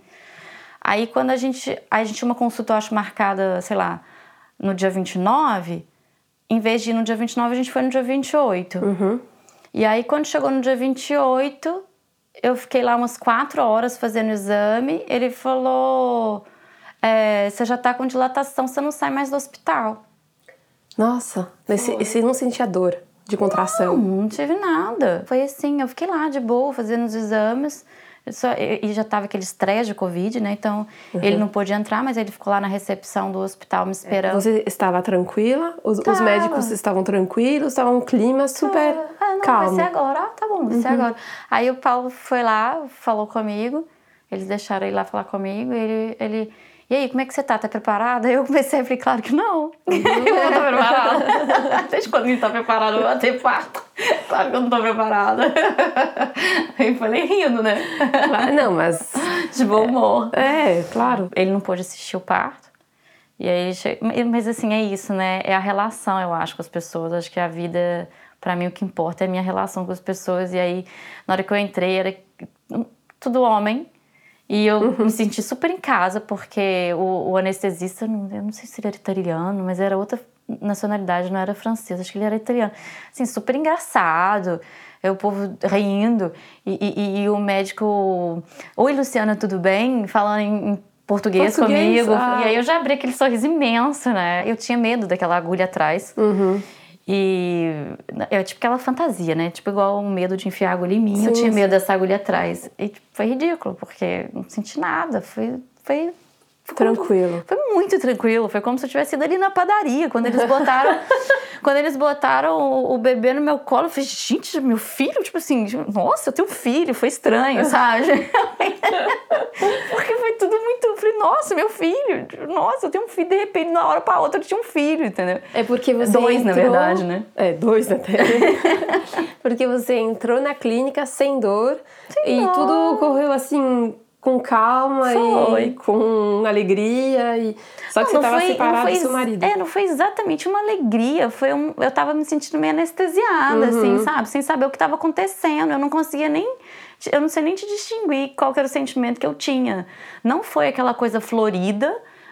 Aí quando a gente, a gente tinha uma consulta, eu acho marcada, sei lá, no dia 29, em vez de ir no dia 29, a gente foi no dia 28. E aí quando chegou no dia 28, eu fiquei lá umas quatro horas fazendo o exame, ele falou: é, você já tá com dilatação, você não sai mais do hospital.
Nossa, mas você não sentia dor de contração?
Não, não tive nada. Foi assim, eu fiquei lá de boa, fazendo os exames. Só- e já tava aquele estresse de Covid, né? Então, ele não pôde entrar, mas ele ficou lá na recepção do hospital me esperando.
Você estava tranquila? Os, os médicos estavam tranquilos? Estava um clima super
Ah, não,
calmo.
vai ser agora. Ah, tá bom, vai ser agora. Aí o Paulo foi lá, falou comigo. Eles deixaram ele lá falar comigo. Ele, ele e aí, como é que você tá? Tá preparada? Eu comecei a falar, claro que não. <laughs> eu não tô preparada. Desde quando gente tá preparado pra ter parto? Claro que eu não tô preparada. Aí eu falei rindo, né?
Ah, Não, mas.
De bom humor.
É, claro.
Ele não pôde assistir o parto. E aí, mas assim, é isso, né? É a relação, eu acho, com as pessoas. Acho que a vida, pra mim, o que importa é a minha relação com as pessoas. E aí, na hora que eu entrei, era tudo homem. E eu me senti super em casa, porque o, o anestesista, eu não sei se ele era italiano, mas era outra nacionalidade, não era francês, acho que ele era italiano. Assim, super engraçado, é, o povo rindo, e, e- e o médico, oi Luciana, tudo bem? Falando em, português,
Português?
comigo.
Ah.
E aí eu já abri aquele sorriso imenso, né? Eu tinha medo daquela agulha atrás. E é tipo aquela fantasia, né? Tipo igual o medo de enfiar a agulha em mim, eu
Sim,
tinha
sim.
medo dessa agulha atrás. E tipo, foi ridículo, porque não senti nada. Foi, foi, foi como-
Tranquilo.
Foi muito tranquilo. Foi como se eu tivesse ido ali na padaria. Quando eles botaram, <laughs> quando eles botaram o, o bebê no meu colo, eu falei, gente, meu filho? Tipo assim, nossa, eu tenho um filho. Foi estranho, sabe? <laughs> Porque foi tudo muito. Eu falei, nossa, meu filho. Nossa, eu tenho um filho. De repente, de uma hora pra outra, eu tinha um filho, entendeu?
É porque você
Dois, na
entrou-
verdade, né?
É, dois até. <laughs> porque você entrou na clínica sem dor e
dor.
tudo correu assim com calma
Foi.
e com alegria e só que você
Não,
estava
não
separado
foi
do seu marido.
É, não foi exatamente uma alegria. Foi um, eu tava me sentindo meio anestesiada, assim,
Uhum.
sabe? Sem saber o que estava acontecendo. Eu não conseguia nem. Eu não sei nem te distinguir qual era o sentimento que eu tinha. Não foi aquela coisa florida.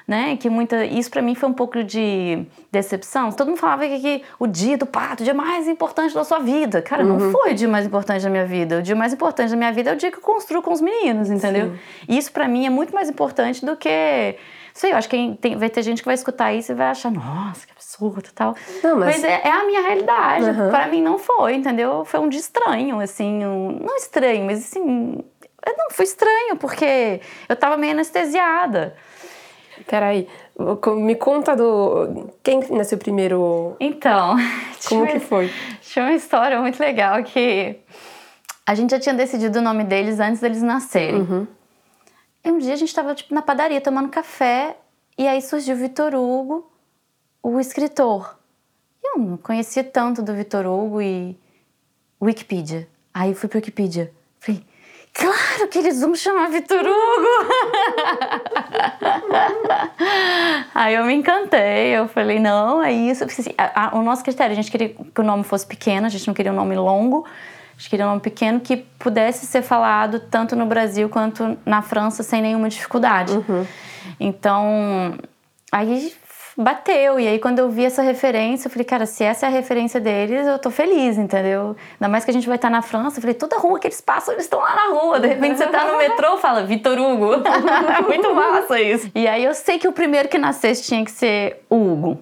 Né, que muita isso pra mim foi um pouco de decepção. Todo mundo falava que, que o dia do parto, o dia mais importante da sua vida. Cara,
Uhum.
não foi o dia mais importante da minha vida. O dia mais importante da minha vida é o dia que eu construo com os meninos, entendeu? E Isso pra mim é muito mais importante do que sei, eu acho que tem- vai ter gente que vai escutar isso e vai achar, nossa, que absurdo tal.
Não, mas-
é, é a minha realidade.
Uhum.
Pra mim não foi, entendeu? Foi um dia estranho, assim, um- não estranho, mas assim, não, foi estranho, porque eu tava meio anestesiada.
Peraí, me conta do. Quem nasceu primeiro?
Então, <laughs>
Como
tinha-
que foi?
Tinha uma história muito legal que a gente já tinha decidido o nome deles antes deles nascerem.
Uhum.
E um dia a gente tava tipo, na padaria tomando café e aí surgiu o Vitor Hugo, o escritor. Eu não conhecia tanto do Vitor Hugo e Wikipedia. Aí eu fui pro Wikipedia. Claro que eles vão chamar Vitor Hugo! <laughs> Aí eu me encantei, eu falei, não, é isso. Assim, a- a- o nosso critério, a gente queria que o nome fosse pequeno, a gente não queria um nome longo. Eles queriam um nome pequeno que pudesse ser falado tanto no Brasil quanto na França sem nenhuma dificuldade. Então, aí bateu. E aí, quando eu vi essa referência, eu falei, cara, se essa é a referência deles, eu tô feliz, entendeu? Ainda mais que a gente vai estar na França. Eu falei, toda rua que eles passam, eles estão lá na rua. De repente, você tá no metrô fala, Vitor Hugo. <laughs> é muito massa isso. E aí, eu sei que o primeiro que nascesse tinha que ser o Hugo.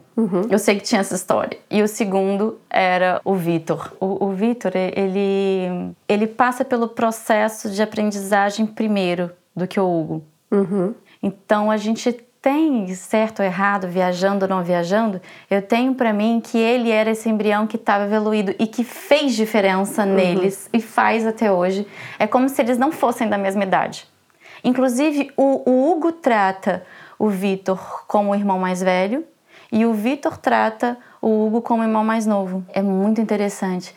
Eu sei que tinha essa história. E o segundo era o Vitor. O, o Vitor, ele, ele passa pelo processo de aprendizagem primeiro do que o Hugo. Então a gente tem certo ou errado, viajando ou não viajando, eu tenho pra mim que ele era esse embrião que estava evoluído e que fez diferença neles e faz até hoje. É como se eles não fossem da mesma idade. Inclusive, o, o Hugo trata o Vitor como o irmão mais velho e o Vitor trata o Hugo como o irmão mais novo. É muito interessante.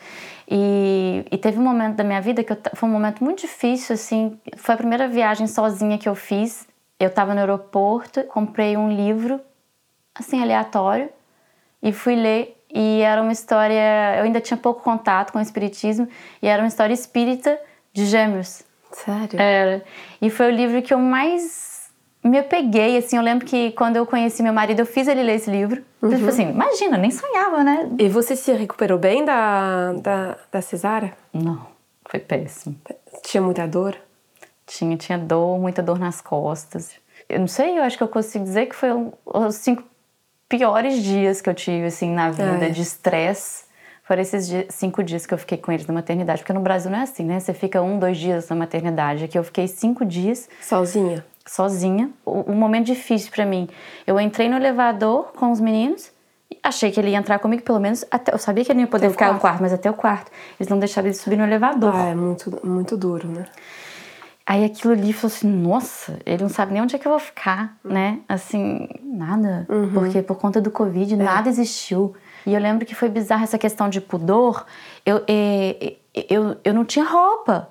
E, e teve um momento da minha vida que eu foi um momento muito difícil, assim. Foi a primeira viagem sozinha que eu fiz. Eu estava no aeroporto, comprei um livro, assim, aleatório, e fui ler. E era uma história. Eu ainda tinha pouco contato com o Espiritismo, e era uma história espírita de gêmeos.
Sério?
Era. E foi o livro que eu mais me apeguei, assim. Eu lembro que quando eu conheci meu marido, eu fiz ele ler esse livro. Tipo assim, imagina, nem sonhava, né?
E você se recuperou bem da, da, da cesárea?
Não, foi péssimo.
Tinha muita dor?
Tinha, tinha dor, muita dor nas costas. Eu não sei, eu acho que eu consigo dizer que foi um- os cinco piores dias que eu tive, assim, na vida,
É.
de estresse. Foram esses dias- cinco dias que eu fiquei com eles na maternidade. Porque no Brasil não é assim, né? Você fica um, dois dias na maternidade. Aqui eu fiquei cinco dias
Sozinha?
sozinha. Um momento difícil pra mim. Eu entrei no elevador com os meninos. Achei que ele ia entrar comigo, pelo menos até. Eu sabia que ele não ia poder
Até
ficar no
quarto.
quarto, mas até o quarto. Eles não deixaram ele subir no elevador.
Ah, é muito, muito duro, né?
Aí aquilo ali falou assim, nossa, ele não sabe nem onde é que eu vou ficar, né? Assim, nada. Porque por conta do Covid, nada existiu. E eu lembro que foi bizarro essa questão de pudor. Eu, eh, eu, eu não tinha roupa.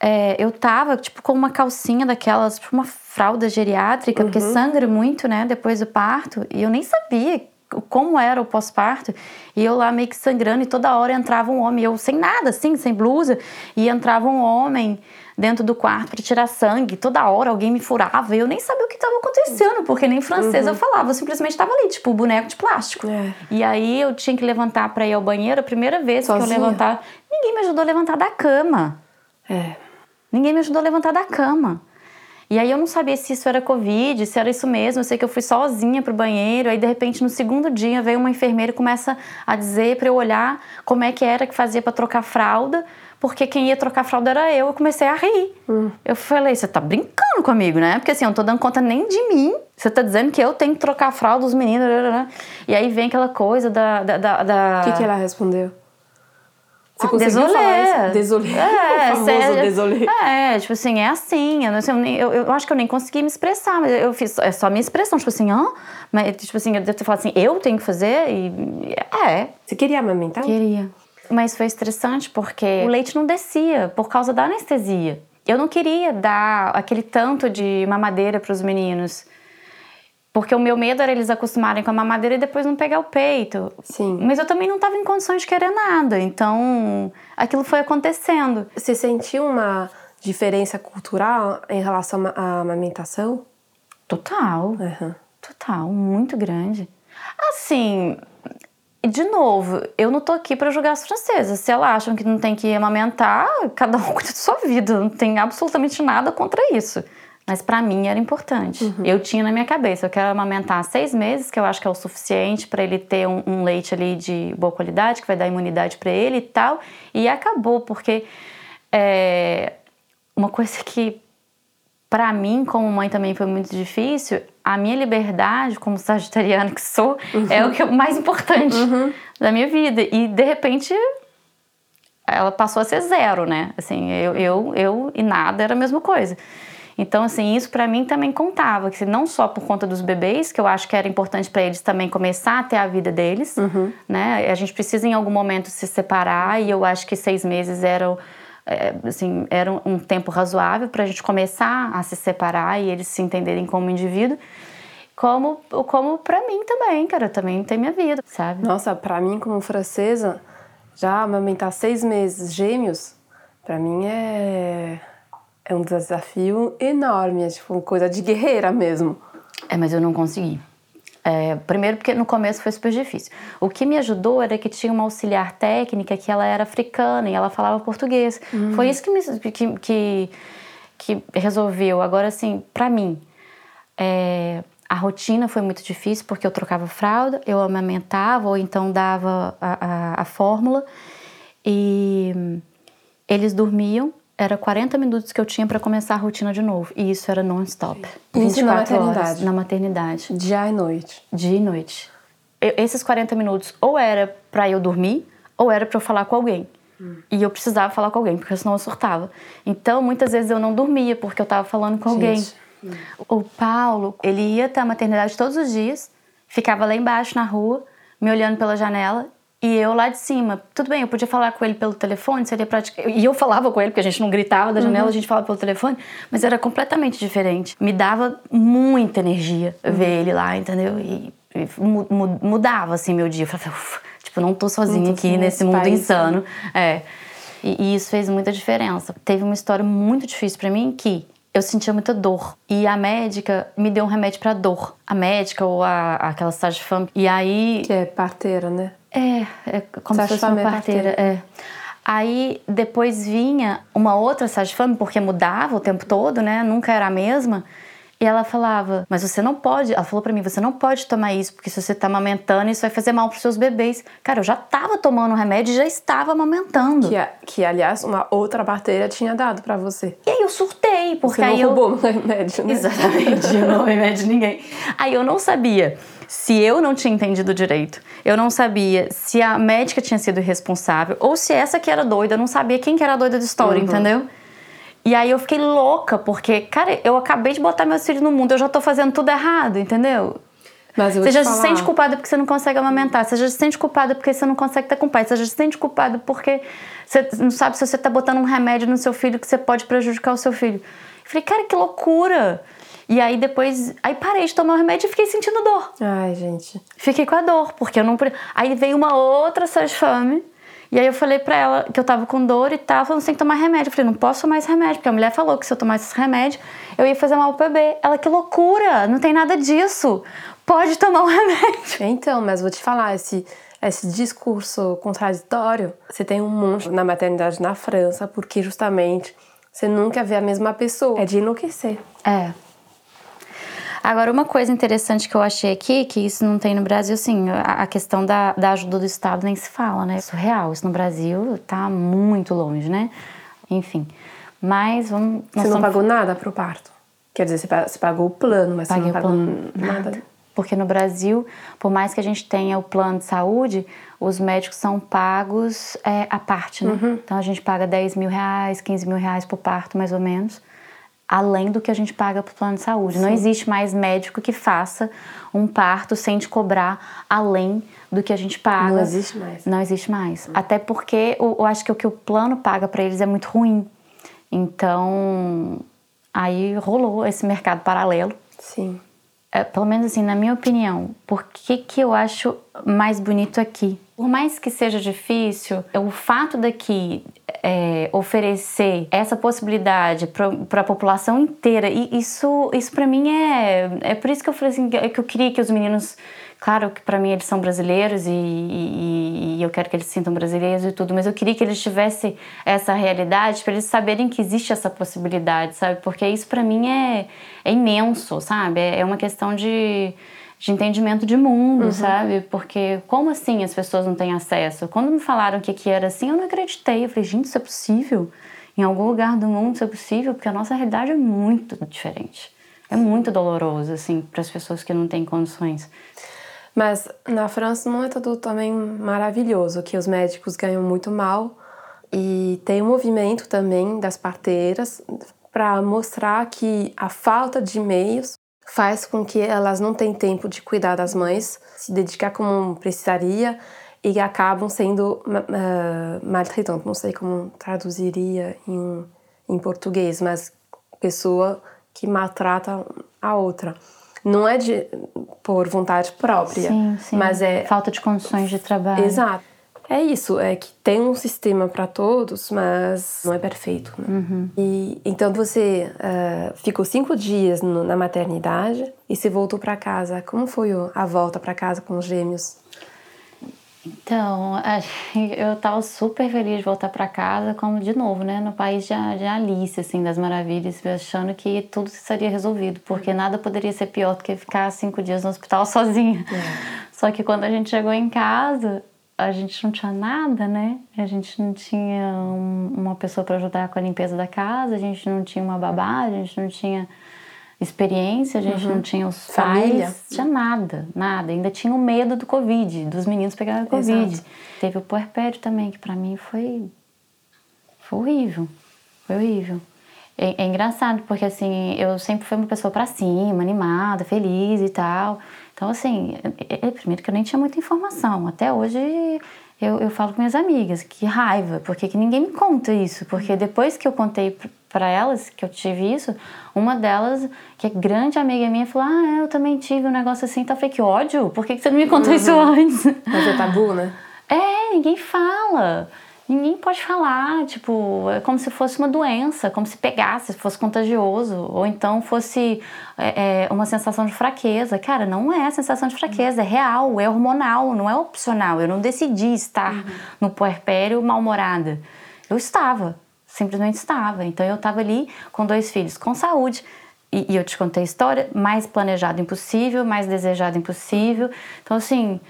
É, eu tava, tipo, com uma calcinha daquelas, tipo, uma fralda geriátrica, porque sangra muito, né, depois do parto. E eu nem sabia como era o pós-parto. E eu lá meio que sangrando, e toda hora entrava um homem, eu sem nada, assim, sem blusa. E entrava um homem dentro do quarto para tirar sangue. Toda hora alguém me furava e eu nem sabia o que estava acontecendo, porque nem francês eu falava, eu simplesmente estava ali, tipo, boneco de plástico.
É.
E aí eu tinha que levantar para ir ao banheiro, a primeira vez que
Sozinha?
eu levantar, ninguém me ajudou a levantar da cama.
É.
Ninguém me ajudou a levantar da cama. E aí eu não sabia se isso era Covid, se era isso mesmo. Eu sei que eu fui sozinha pro banheiro. Aí, de repente, no segundo dia, veio uma enfermeira e começa a dizer para eu olhar como é que era que fazia para trocar fralda. Porque quem ia trocar fralda era eu. Eu comecei a rir. Eu falei, você tá brincando comigo, né? Porque assim, eu não tô dando conta nem de mim. Você tá dizendo que eu tenho que trocar a fralda dos meninos. E aí vem aquela coisa da... da, da, da-
O que, que ela respondeu? Você
ah,
isso? Désolé.
É, <laughs>
o famoso
sério.
désolé.
É, tipo assim, é assim. Eu, não eu, eu acho que eu nem consegui me expressar, mas eu fiz. É só a minha expressão, tipo assim, hã? Mas, tipo assim, eu devo ter falado assim, eu tenho que fazer? E. É,
Você queria amamentar?
queria. Mas foi estressante porque o leite não descia por causa da anestesia. Eu não queria dar aquele tanto de mamadeira para os meninos. Porque o meu medo era eles acostumarem com a mamadeira e depois não pegar o peito.
Sim.
Mas eu também não estava em condições de querer nada. Então, aquilo foi acontecendo.
Você sentiu uma diferença cultural em relação à amamentação?
Total.
Aham.
Total, muito grande. Assim, de novo, eu não tô aqui para julgar as francesas. Se elas acham que não tem que amamentar, cada um <laughs> cuida de sua vida. Não tem absolutamente nada contra isso. Mas para mim era importante. Eu tinha na minha cabeça, eu quero amamentar seis meses, que eu acho que é o suficiente para ele ter um, um leite ali de boa qualidade, que vai dar imunidade para ele e tal. E acabou, porque é, uma coisa que para mim, como mãe, também foi muito difícil. A minha liberdade, como sagitariana que sou, é o que é o mais importante da minha vida. E de repente ela passou a ser zero, né? Assim, eu, eu, eu e nada era a mesma coisa. Então, assim, isso para mim também contava, que não só por conta dos bebês, que eu acho que era importante para eles também começar a ter a vida deles, né? A gente precisa em algum momento se separar e eu acho que seis meses eram assim, era um- tempo razoável para a gente começar a se separar e eles se entenderem como indivíduo, como, como para mim também, cara, também tem minha vida, sabe?
Nossa, pra mim, como francesa, Já amamentar seis meses gêmeos, para mim é é um desafio enorme, é tipo uma coisa de guerreira mesmo.
É, mas eu não consegui. É, primeiro porque no começo foi super difícil. O que me ajudou era que tinha uma auxiliar técnica que ela era africana e ela falava português. Foi isso que, me, que, que, que resolveu. Agora, assim, pra mim, é, a rotina foi muito difícil porque eu trocava fralda, eu amamentava ou então dava a, a, a fórmula e eles dormiam. Era 40 minutos que eu tinha para começar a rotina de novo. E isso era non-stop.
Isso na
24 horas
maternidade?
na maternidade
Dia e noite.
dia e noite. Eu- esses 40 minutos ou era pra eu dormir ou era pra eu falar com alguém. E eu precisava falar com alguém, porque senão eu surtava. Então, muitas vezes eu não dormia porque eu tava falando com alguém.
Gente.
O Paulo, ele ia até a maternidade todos os dias, ficava lá embaixo na rua, me olhando pela janela, e eu lá de cima. Tudo bem, eu podia falar com ele pelo telefone, seria prático. E eu falava com ele, porque a gente não gritava da janela, a gente falava pelo telefone, mas era completamente diferente. Me dava muita energia ver ele lá, entendeu? E, e mu- mu- mudava assim meu dia. Eu falava, ufa, tipo, não tô sozinha
Não tô
aqui
sozinha
nesse mundo
país,
insano. É. E, e isso fez muita diferença. Teve uma história muito difícil pra mim que eu sentia muita dor. E a médica me deu um remédio pra dor. A médica ou a, aquela stage femme. E aí.
Que é parteira, né?
É, é como se
Sage
fosse uma
é
parteira. É. Aí depois vinha uma outra sage femme, porque mudava o tempo todo, né? Nunca era a mesma. E ela falava, mas você não pode. Ela falou pra mim, você não pode tomar isso, porque se você tá amamentando, isso vai fazer mal pros seus bebês. Cara, eu já tava tomando o remédio e já estava amamentando.
Que, que aliás, uma outra parteira tinha dado pra você.
E aí eu surtei, porque
Você não
aí eu.
roubou o remédio, né?
Exatamente, eu não remédio ninguém. Aí eu não sabia se eu não tinha entendido direito. Eu não sabia se a médica tinha sido responsável ou se essa que era doida. Eu não sabia quem que era a doida da história, entendeu? E aí eu fiquei louca, porque, cara, eu acabei de botar meus filhos no mundo, eu já tô fazendo tudo errado, entendeu?
Mas eu vou
Você já se
falar,
sente culpada porque você não consegue amamentar. Você já se sente culpada porque você não consegue ter com o pai. Você já se sente culpada porque você não sabe se você tá botando um remédio no seu filho que você pode prejudicar o seu filho. Falei, cara, que loucura! E aí depois, aí parei de tomar o remédio e fiquei sentindo dor.
Ai, gente.
Fiquei com a dor, porque eu não. Aí veio uma outra fame. E aí eu falei pra ela que eu tava com dor e tal, falou, você tem que tomar remédio. Eu falei, não posso tomar esse remédio, porque a mulher falou que se eu tomasse esse remédio, eu ia fazer mal pro bebê. Ela, que loucura, não tem nada disso. Pode tomar o <laughs> remédio.
Então, mas vou te falar, esse, esse discurso contraditório, você tem um monte na maternidade na França, porque justamente você nunca vê a mesma pessoa. É de enlouquecer.
É. Agora, uma coisa interessante que eu achei aqui, que isso não tem no Brasil, assim, a, questão da, da ajuda do Estado nem se fala, né? Surreal. Isso no Brasil tá muito longe, né? Enfim. Mas vamos.
Você não
estamos-
pagou nada pro parto. Quer dizer, você pa- você pagou o plano, mas
Paguei
você não pagou
plano.
nada.
Porque no Brasil, por mais que a gente tenha o plano de saúde, os médicos são pagos é, à parte, né? Então a gente paga 10 mil reais, 15 mil reais por parto, mais ou menos, além do que a gente paga pro plano de saúde. Não existe mais médico que faça um parto sem te cobrar além do que a gente paga.
Não existe mais.
Não existe mais. Até porque eu, eu acho que o que o plano paga para eles é muito ruim. Então, aí rolou esse mercado paralelo.
Sim.
É, pelo menos assim, na minha opinião, por que, que eu acho mais bonito aqui? Por mais que seja difícil, o fato daqui é, oferecer essa possibilidade para a população inteira, e isso, isso para mim é. É por isso que eu falei assim, que que eu queria que os meninos. Claro que para mim eles são brasileiros e, e- e eu quero que eles se sintam brasileiros e tudo, mas eu queria que eles tivessem essa realidade para eles saberem que existe essa possibilidade, sabe? Porque isso para mim é, é imenso, sabe? É é uma questão de, de entendimento de mundo, sabe? Porque como assim as pessoas não têm acesso? Quando me falaram que aqui era assim, eu não acreditei. Eu falei, gente, isso é possível? Em algum lugar do mundo isso é possível? Porque a nossa realidade é muito diferente. É muito doloroso, assim, para as pessoas que não têm condições.
Mas na França não é tudo também maravilhoso, que os médicos ganham muito mal e tem um movimento também das parteiras para mostrar que a falta de meios faz com que elas não tenham tempo de cuidar das mães, se dedicar como precisaria e acabam sendo uh, maltratantes. Não sei como traduziria em, em português, mas pessoa que maltrata a outra. Não é de, por vontade própria,
Sim, sim.
mas é
Falta de condições de trabalho.
Exato. É isso, é que tem um sistema para todos, mas não é perfeito. Né? E então você uh, ficou cinco dias no, na maternidade e se voltou para casa. Como foi a volta para casa com os gêmeos?
Então, eu tava super feliz de voltar para casa, como de novo, né, no país de, de Alice, assim, das maravilhas, achando que tudo seria resolvido, porque nada poderia ser pior do que ficar cinco dias no hospital <laughs> sozinha. É. Só que quando a gente chegou em casa, a gente não tinha nada, né? A gente não tinha um, uma pessoa para ajudar com a limpeza da casa, a gente não tinha uma babá, a gente não tinha experiência, a gente uhum. não tinha os Família. pais, tinha nada, nada. Ainda tinha o medo do Covid, dos meninos pegarem o Covid. Exato. Teve o puerpério também, que para mim foi, foi horrível, foi horrível. É, é, engraçado, porque assim, eu sempre fui uma pessoa para cima, animada, feliz e tal. Então, assim, é, é, primeiro que eu nem tinha muita informação. Até hoje eu, eu falo com minhas amigas, que raiva, porque que ninguém me conta isso. Porque depois que eu contei para elas que eu tive isso, uma delas, que é grande amiga minha, falou: Ah, eu também tive um negócio assim. Então eu falei: Que ódio, por que, que você não me contou uhum. isso antes?
Mas é tabu, né?
É, ninguém fala ninguém pode falar, tipo, é como se fosse uma doença, como se pegasse, fosse contagioso, ou então fosse é, é, uma sensação de fraqueza. Cara, não é sensação de fraqueza, é real, é hormonal, não é opcional. Eu não decidi estar uhum. no puerpério mal-humorada. Eu estava, simplesmente estava. Então eu estava ali com dois filhos, com saúde. E, e eu te contei a história, mais planejado impossível, mais desejado impossível. Então, assim,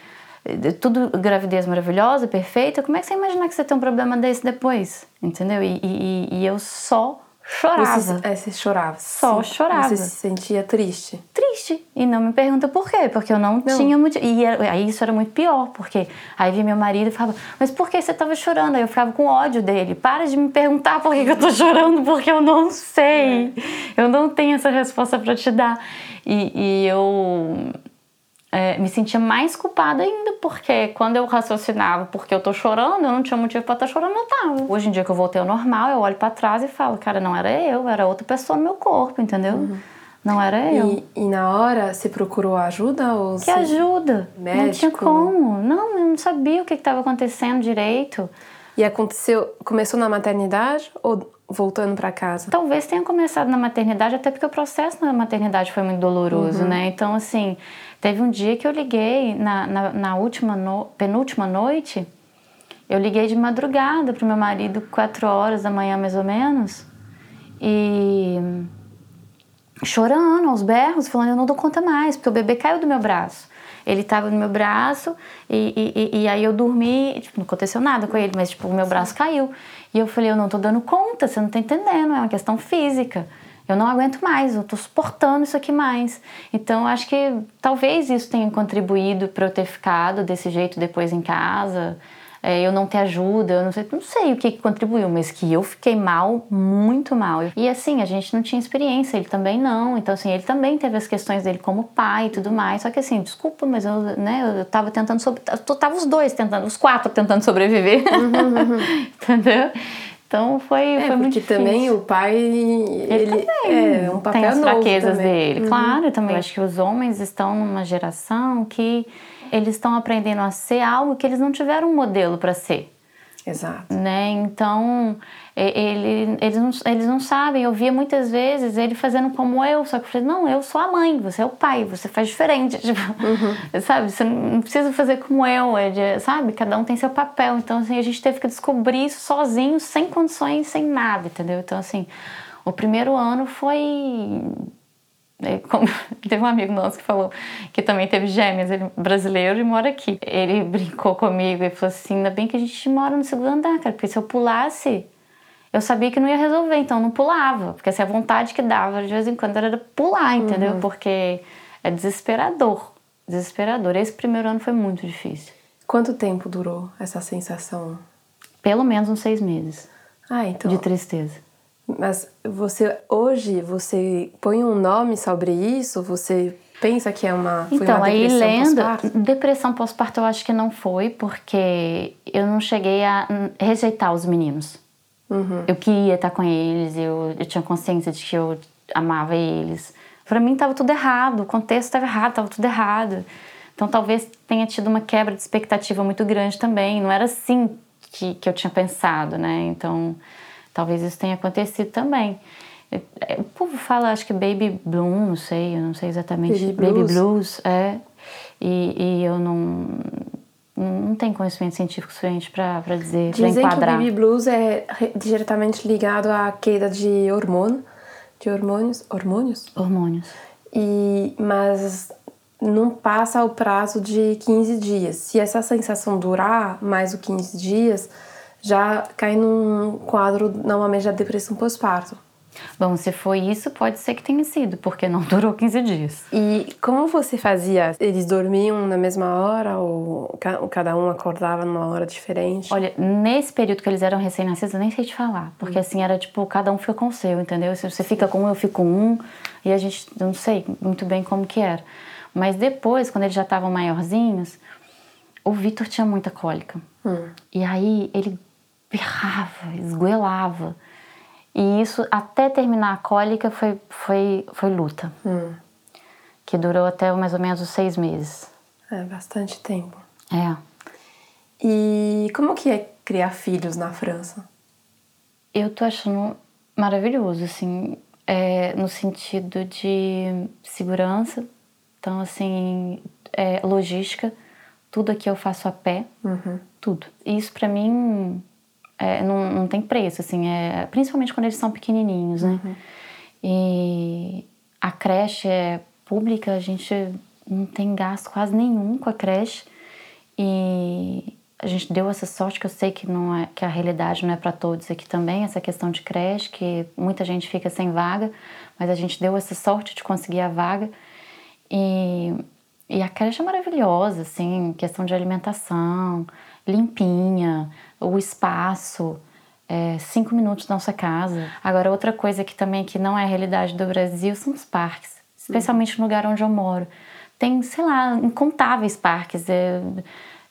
tudo gravidez maravilhosa, perfeita, como é que você imagina que você tem um problema desse depois? Entendeu? E, e, e eu só chorava.
Você, é, você chorava.
Só sim. chorava.
Você se sentia triste.
Triste. E não me pergunta por quê, porque eu não, não. tinha muito. E era, aí isso era muito pior, porque aí vinha meu marido e falava, mas por que você estava chorando? Aí eu ficava com ódio dele. Para de me perguntar por que, que eu tô chorando, porque eu não sei. É. Eu não tenho essa resposta para te dar. E, e eu é, me sentia mais culpada ainda, porque quando eu raciocinava porque eu tô chorando, eu não tinha motivo para estar tá chorando, eu tava. Hoje em dia que eu voltei ao normal, eu olho para trás e falo, cara, não era eu, era outra pessoa no meu corpo, entendeu? Uhum. Não era eu.
E, e, na hora você procurou ajuda ou
Que ajuda?
Médico?
Não tinha como. Não, eu não sabia o que estava acontecendo direito.
E aconteceu, começou na maternidade ou voltando para casa?
Talvez tenha começado na maternidade, até porque o processo na maternidade foi muito doloroso, uhum. né? Então, assim, teve um dia que eu liguei, na, na, na última no, penúltima noite, eu liguei de madrugada pro meu marido, quatro horas da manhã mais ou menos, e chorando aos berros, falando: Eu não dou conta mais, porque o bebê caiu do meu braço. Ele estava no meu braço e, e, e, aí eu dormi, tipo, não aconteceu nada com ele, mas tipo, o meu braço caiu. E eu falei, eu não tô dando conta, você não tá entendendo, é uma questão física. Eu não aguento mais, eu tô suportando isso aqui mais. Então, eu acho que talvez isso tenha contribuído para eu ter ficado desse jeito depois em casa é, eu não ter ajuda, eu não sei, não sei o que, que contribuiu, mas que eu fiquei mal, muito mal. E assim, a gente não tinha experiência, ele também não. Então, assim, ele também teve as questões dele como pai e tudo mais. Só que assim, desculpa, mas eu, né, eu tava tentando sobre. Tava os dois tentando, os quatro tentando sobreviver. Uhum, uhum. <laughs> Entendeu? Então foi,
é,
foi muito
difícil. também o pai ele, ele é um papel
tem as fraquezas
também.
dele, uhum. claro. Também eu acho que os homens estão numa geração que eles estão aprendendo a ser algo que eles não tiveram um modelo para ser.
Exato.
Né? Então, ele, eles, não, eles não sabem. Eu via muitas vezes ele fazendo como eu, só que eu falei, não, eu sou a mãe, você é o pai, você faz diferente. <laughs> Tipo, uhum. Sabe? Você não precisa fazer como eu, é sabe? Cada um tem seu papel. Então, assim, a gente teve que descobrir isso sozinho, sem condições, sem nada, entendeu? Então, assim, o primeiro ano foi é, como, <laughs> teve um amigo nosso que falou que também teve gêmeas, ele brasileiro e mora aqui. Ele brincou comigo e falou assim: ainda bem que a gente mora no segundo andar, cara, porque se eu pulasse, eu sabia que não ia resolver, então não pulava. Porque assim, a vontade que dava de vez em quando era pular, entendeu? Uhum. Porque é desesperador. Desesperador. Esse primeiro ano foi muito difícil.
Quanto tempo durou essa sensação?
Pelo menos uns seis meses.
Ah, então.
De tristeza.
Mas você hoje você põe um nome sobre isso? Você pensa que é uma
foi então
uma
aí
lendo
pós depressão pós-parto eu acho que não foi porque eu não cheguei a rejeitar os meninos. Uhum. Eu queria estar com eles, eu, eu tinha consciência de que eu amava eles. Para mim estava tudo errado, o contexto estava errado, estava tudo errado. Então talvez tenha tido uma quebra de expectativa muito grande também. Não era assim que, que eu tinha pensado, né? Então talvez isso tenha acontecido também. É, é, o povo fala, acho que baby bloom, não sei, eu não sei exatamente.
Baby blues.
baby blues é. E, e eu não, não tenho conhecimento científico suficiente para dizer, para
Dizem que o
enquadrar.
baby blues é re- diretamente ligado à queda de hormônio, de hormônios, hormônios.
Hormônios.
E mas não passa o prazo de 15 dias. Se essa sensação durar mais do 15 dias, já cai num quadro normalmente da depressão pós-parto.
Bom, se foi isso, pode ser que tenha sido, porque não <laughs> durou 15 dias.
E como você fazia? Eles dormiam na mesma hora ou ca- ou cada um acordava numa hora diferente?
Olha, nesse período que eles eram recém-nascidos, eu nem sei te falar. Porque assim, era tipo, cada um fica com o seu, entendeu? Se você fica com um, eu fico com um. E a gente, não sei muito bem como que era. Mas depois, quando eles já estavam maiorzinhos, o Vitor tinha muita cólica. E aí ele berrava, esgoelava. E isso, até terminar a cólica, foi, foi, foi luta. Que durou até mais ou menos os seis meses.
É bastante tempo.
É.
E como que é criar filhos na França?
Eu tô achando maravilhoso, assim, é, no sentido de segurança. Então, assim, é, logística. Tudo aqui eu faço a pé. Tudo. E isso pra mim é, não, não tem preço, assim, é, principalmente quando eles são pequenininhos, né? E a creche é pública, a gente não tem gasto quase nenhum com a creche. E a gente deu essa sorte que eu sei que não é que a realidade não é para todos aqui também, essa questão de creche, que muita gente fica sem vaga, mas a gente deu essa sorte de conseguir a vaga. E, e a creche é maravilhosa, assim, questão de alimentação, limpinha, o espaço, é, cinco minutos da nossa casa. Agora, outra coisa que também que não é a realidade do Brasil são os parques, especialmente no lugar onde eu moro. Tem, sei lá, incontáveis parques. É,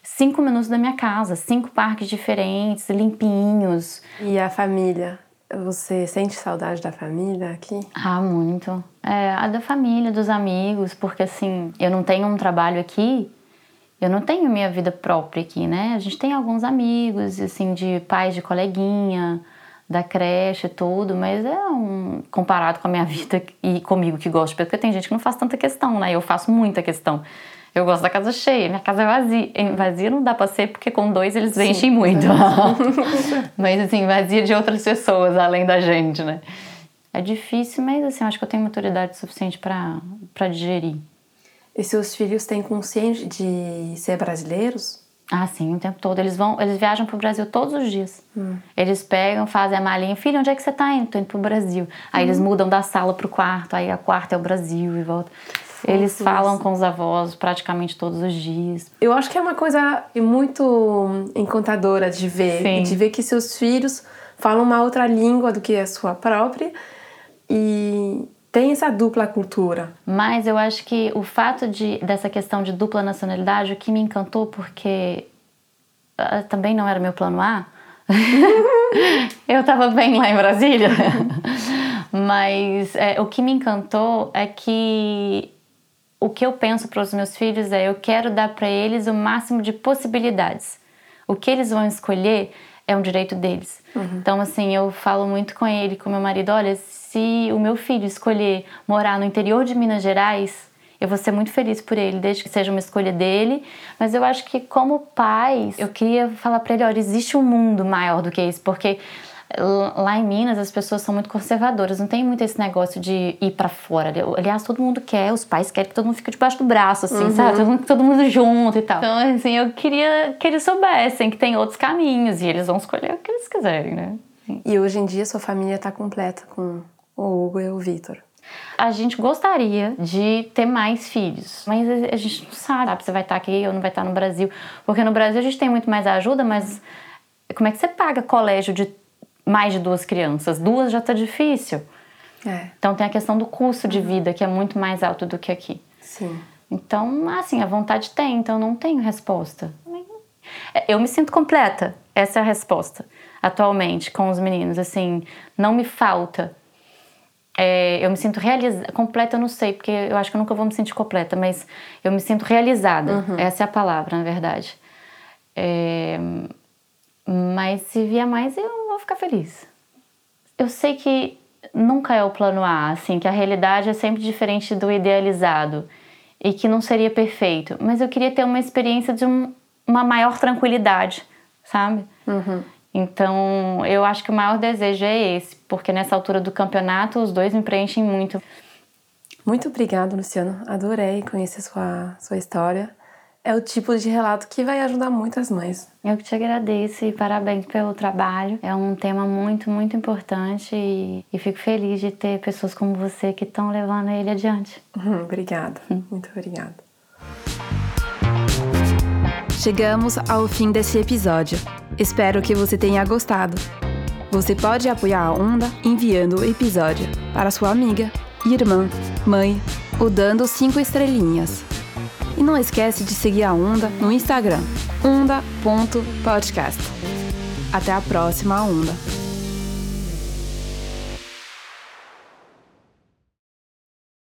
cinco minutos da minha casa, cinco parques diferentes, limpinhos.
E a família? Você sente saudade da família aqui?
Ah, muito. É, a da família, dos amigos, porque assim, eu não tenho um trabalho aqui, eu não tenho minha vida própria aqui, né? A gente tem alguns amigos, assim, de pais de coleguinha, da creche tudo, mas é um. comparado com a minha <laughs> vida e comigo que gosto, porque tem gente que não faz tanta questão, né? Eu faço muita questão. Eu gosto da casa cheia, minha casa é vazia. Vazia não dá pra ser, porque com dois eles enchem muito. <laughs> <laughs> mas assim, vazia de outras pessoas além da gente, né? É difícil, mas assim, acho que eu tenho maturidade suficiente pra digerir.
E seus filhos têm consciência de ser brasileiros?
Ah, sim, o tempo todo. Eles vão, eles viajam pro Brasil todos os dias. Eles pegam, fazem a malinha. Filho, onde é que você tá indo? Tô indo pro Brasil. Aí eles mudam da sala pro quarto, aí a quarta é o Brasil e volta. Eles falam com os avós praticamente todos os dias.
Eu acho que é uma coisa muito encantadora de ver.
Sim.
De ver que seus filhos falam uma outra língua do que a sua própria e tem essa dupla cultura.
Mas eu acho que o fato de, dessa questão de dupla nacionalidade, o que me encantou, porque ah, também não era meu plano A. <laughs> eu tava bem lá em Brasília. <laughs> Mas é, o que me encantou é que o que eu penso para os meus filhos é eu quero dar para eles o máximo de possibilidades. O que eles vão escolher é um direito deles. Então, assim, eu falo muito com ele, com meu marido: olha, se o meu filho escolher morar no interior de Minas Gerais, eu vou ser muito feliz por ele, desde que seja uma escolha dele. Mas eu acho que, como pais, eu queria falar para ele: olha, existe um mundo maior do que isso, porque lá em Minas as pessoas são muito conservadoras, não tem muito esse negócio de ir para fora. Aliás, todo mundo quer, os pais querem que todo mundo fique debaixo do braço, assim, sabe? Todo mundo, todo mundo junto e tal. Então, assim, eu queria que eles soubessem que tem outros caminhos e eles vão escolher o que eles quiserem, né?
E hoje em dia sua família está completa com o Hugo e o Vitor.
A gente gostaria de ter mais filhos, mas a gente não sabe, sabe se vai estar aqui ou não vai estar no Brasil. Porque no Brasil a gente tem muito mais ajuda, mas como é que você paga colégio de mais de duas crianças? Duas já tá difícil.
É,
Então tem a questão do custo de vida, que é muito mais alto do que aqui.
sim.
Então, assim, a vontade tem, então não tenho resposta. Eu me sinto completa, essa é a resposta, atualmente, com os meninos. Assim, não me falta. é, eu me sinto realizada. Completa, eu não sei, porque eu acho que eu nunca vou me sentir completa, mas eu me sinto realizada. Essa é a palavra, na verdade. É, mas se vier mais, eu vou ficar feliz. Eu sei que nunca é o plano A, assim, que a realidade é sempre diferente do idealizado e que não seria perfeito. Mas eu queria ter uma experiência de um, uma maior tranquilidade, sabe? Então, eu acho que o maior desejo é esse, porque nessa altura do campeonato os dois me preenchem muito.
Muito obrigada, Luciano. Adorei conhecer sua, sua história. É o tipo de relato que vai ajudar muitas mães.
Eu que te agradeço e parabéns pelo trabalho. É um tema muito, muito importante e, e fico feliz de ter pessoas como você que estão levando ele adiante.
Uhum, obrigada. Muito obrigada.
Chegamos ao fim desse episódio. Espero que você tenha gostado. Você pode apoiar a Onda enviando o episódio para sua amiga, irmã, mãe ou dando cinco estrelinhas. E não esquece de seguir a Onda no Instagram, onda.podcast. Até a próxima Onda.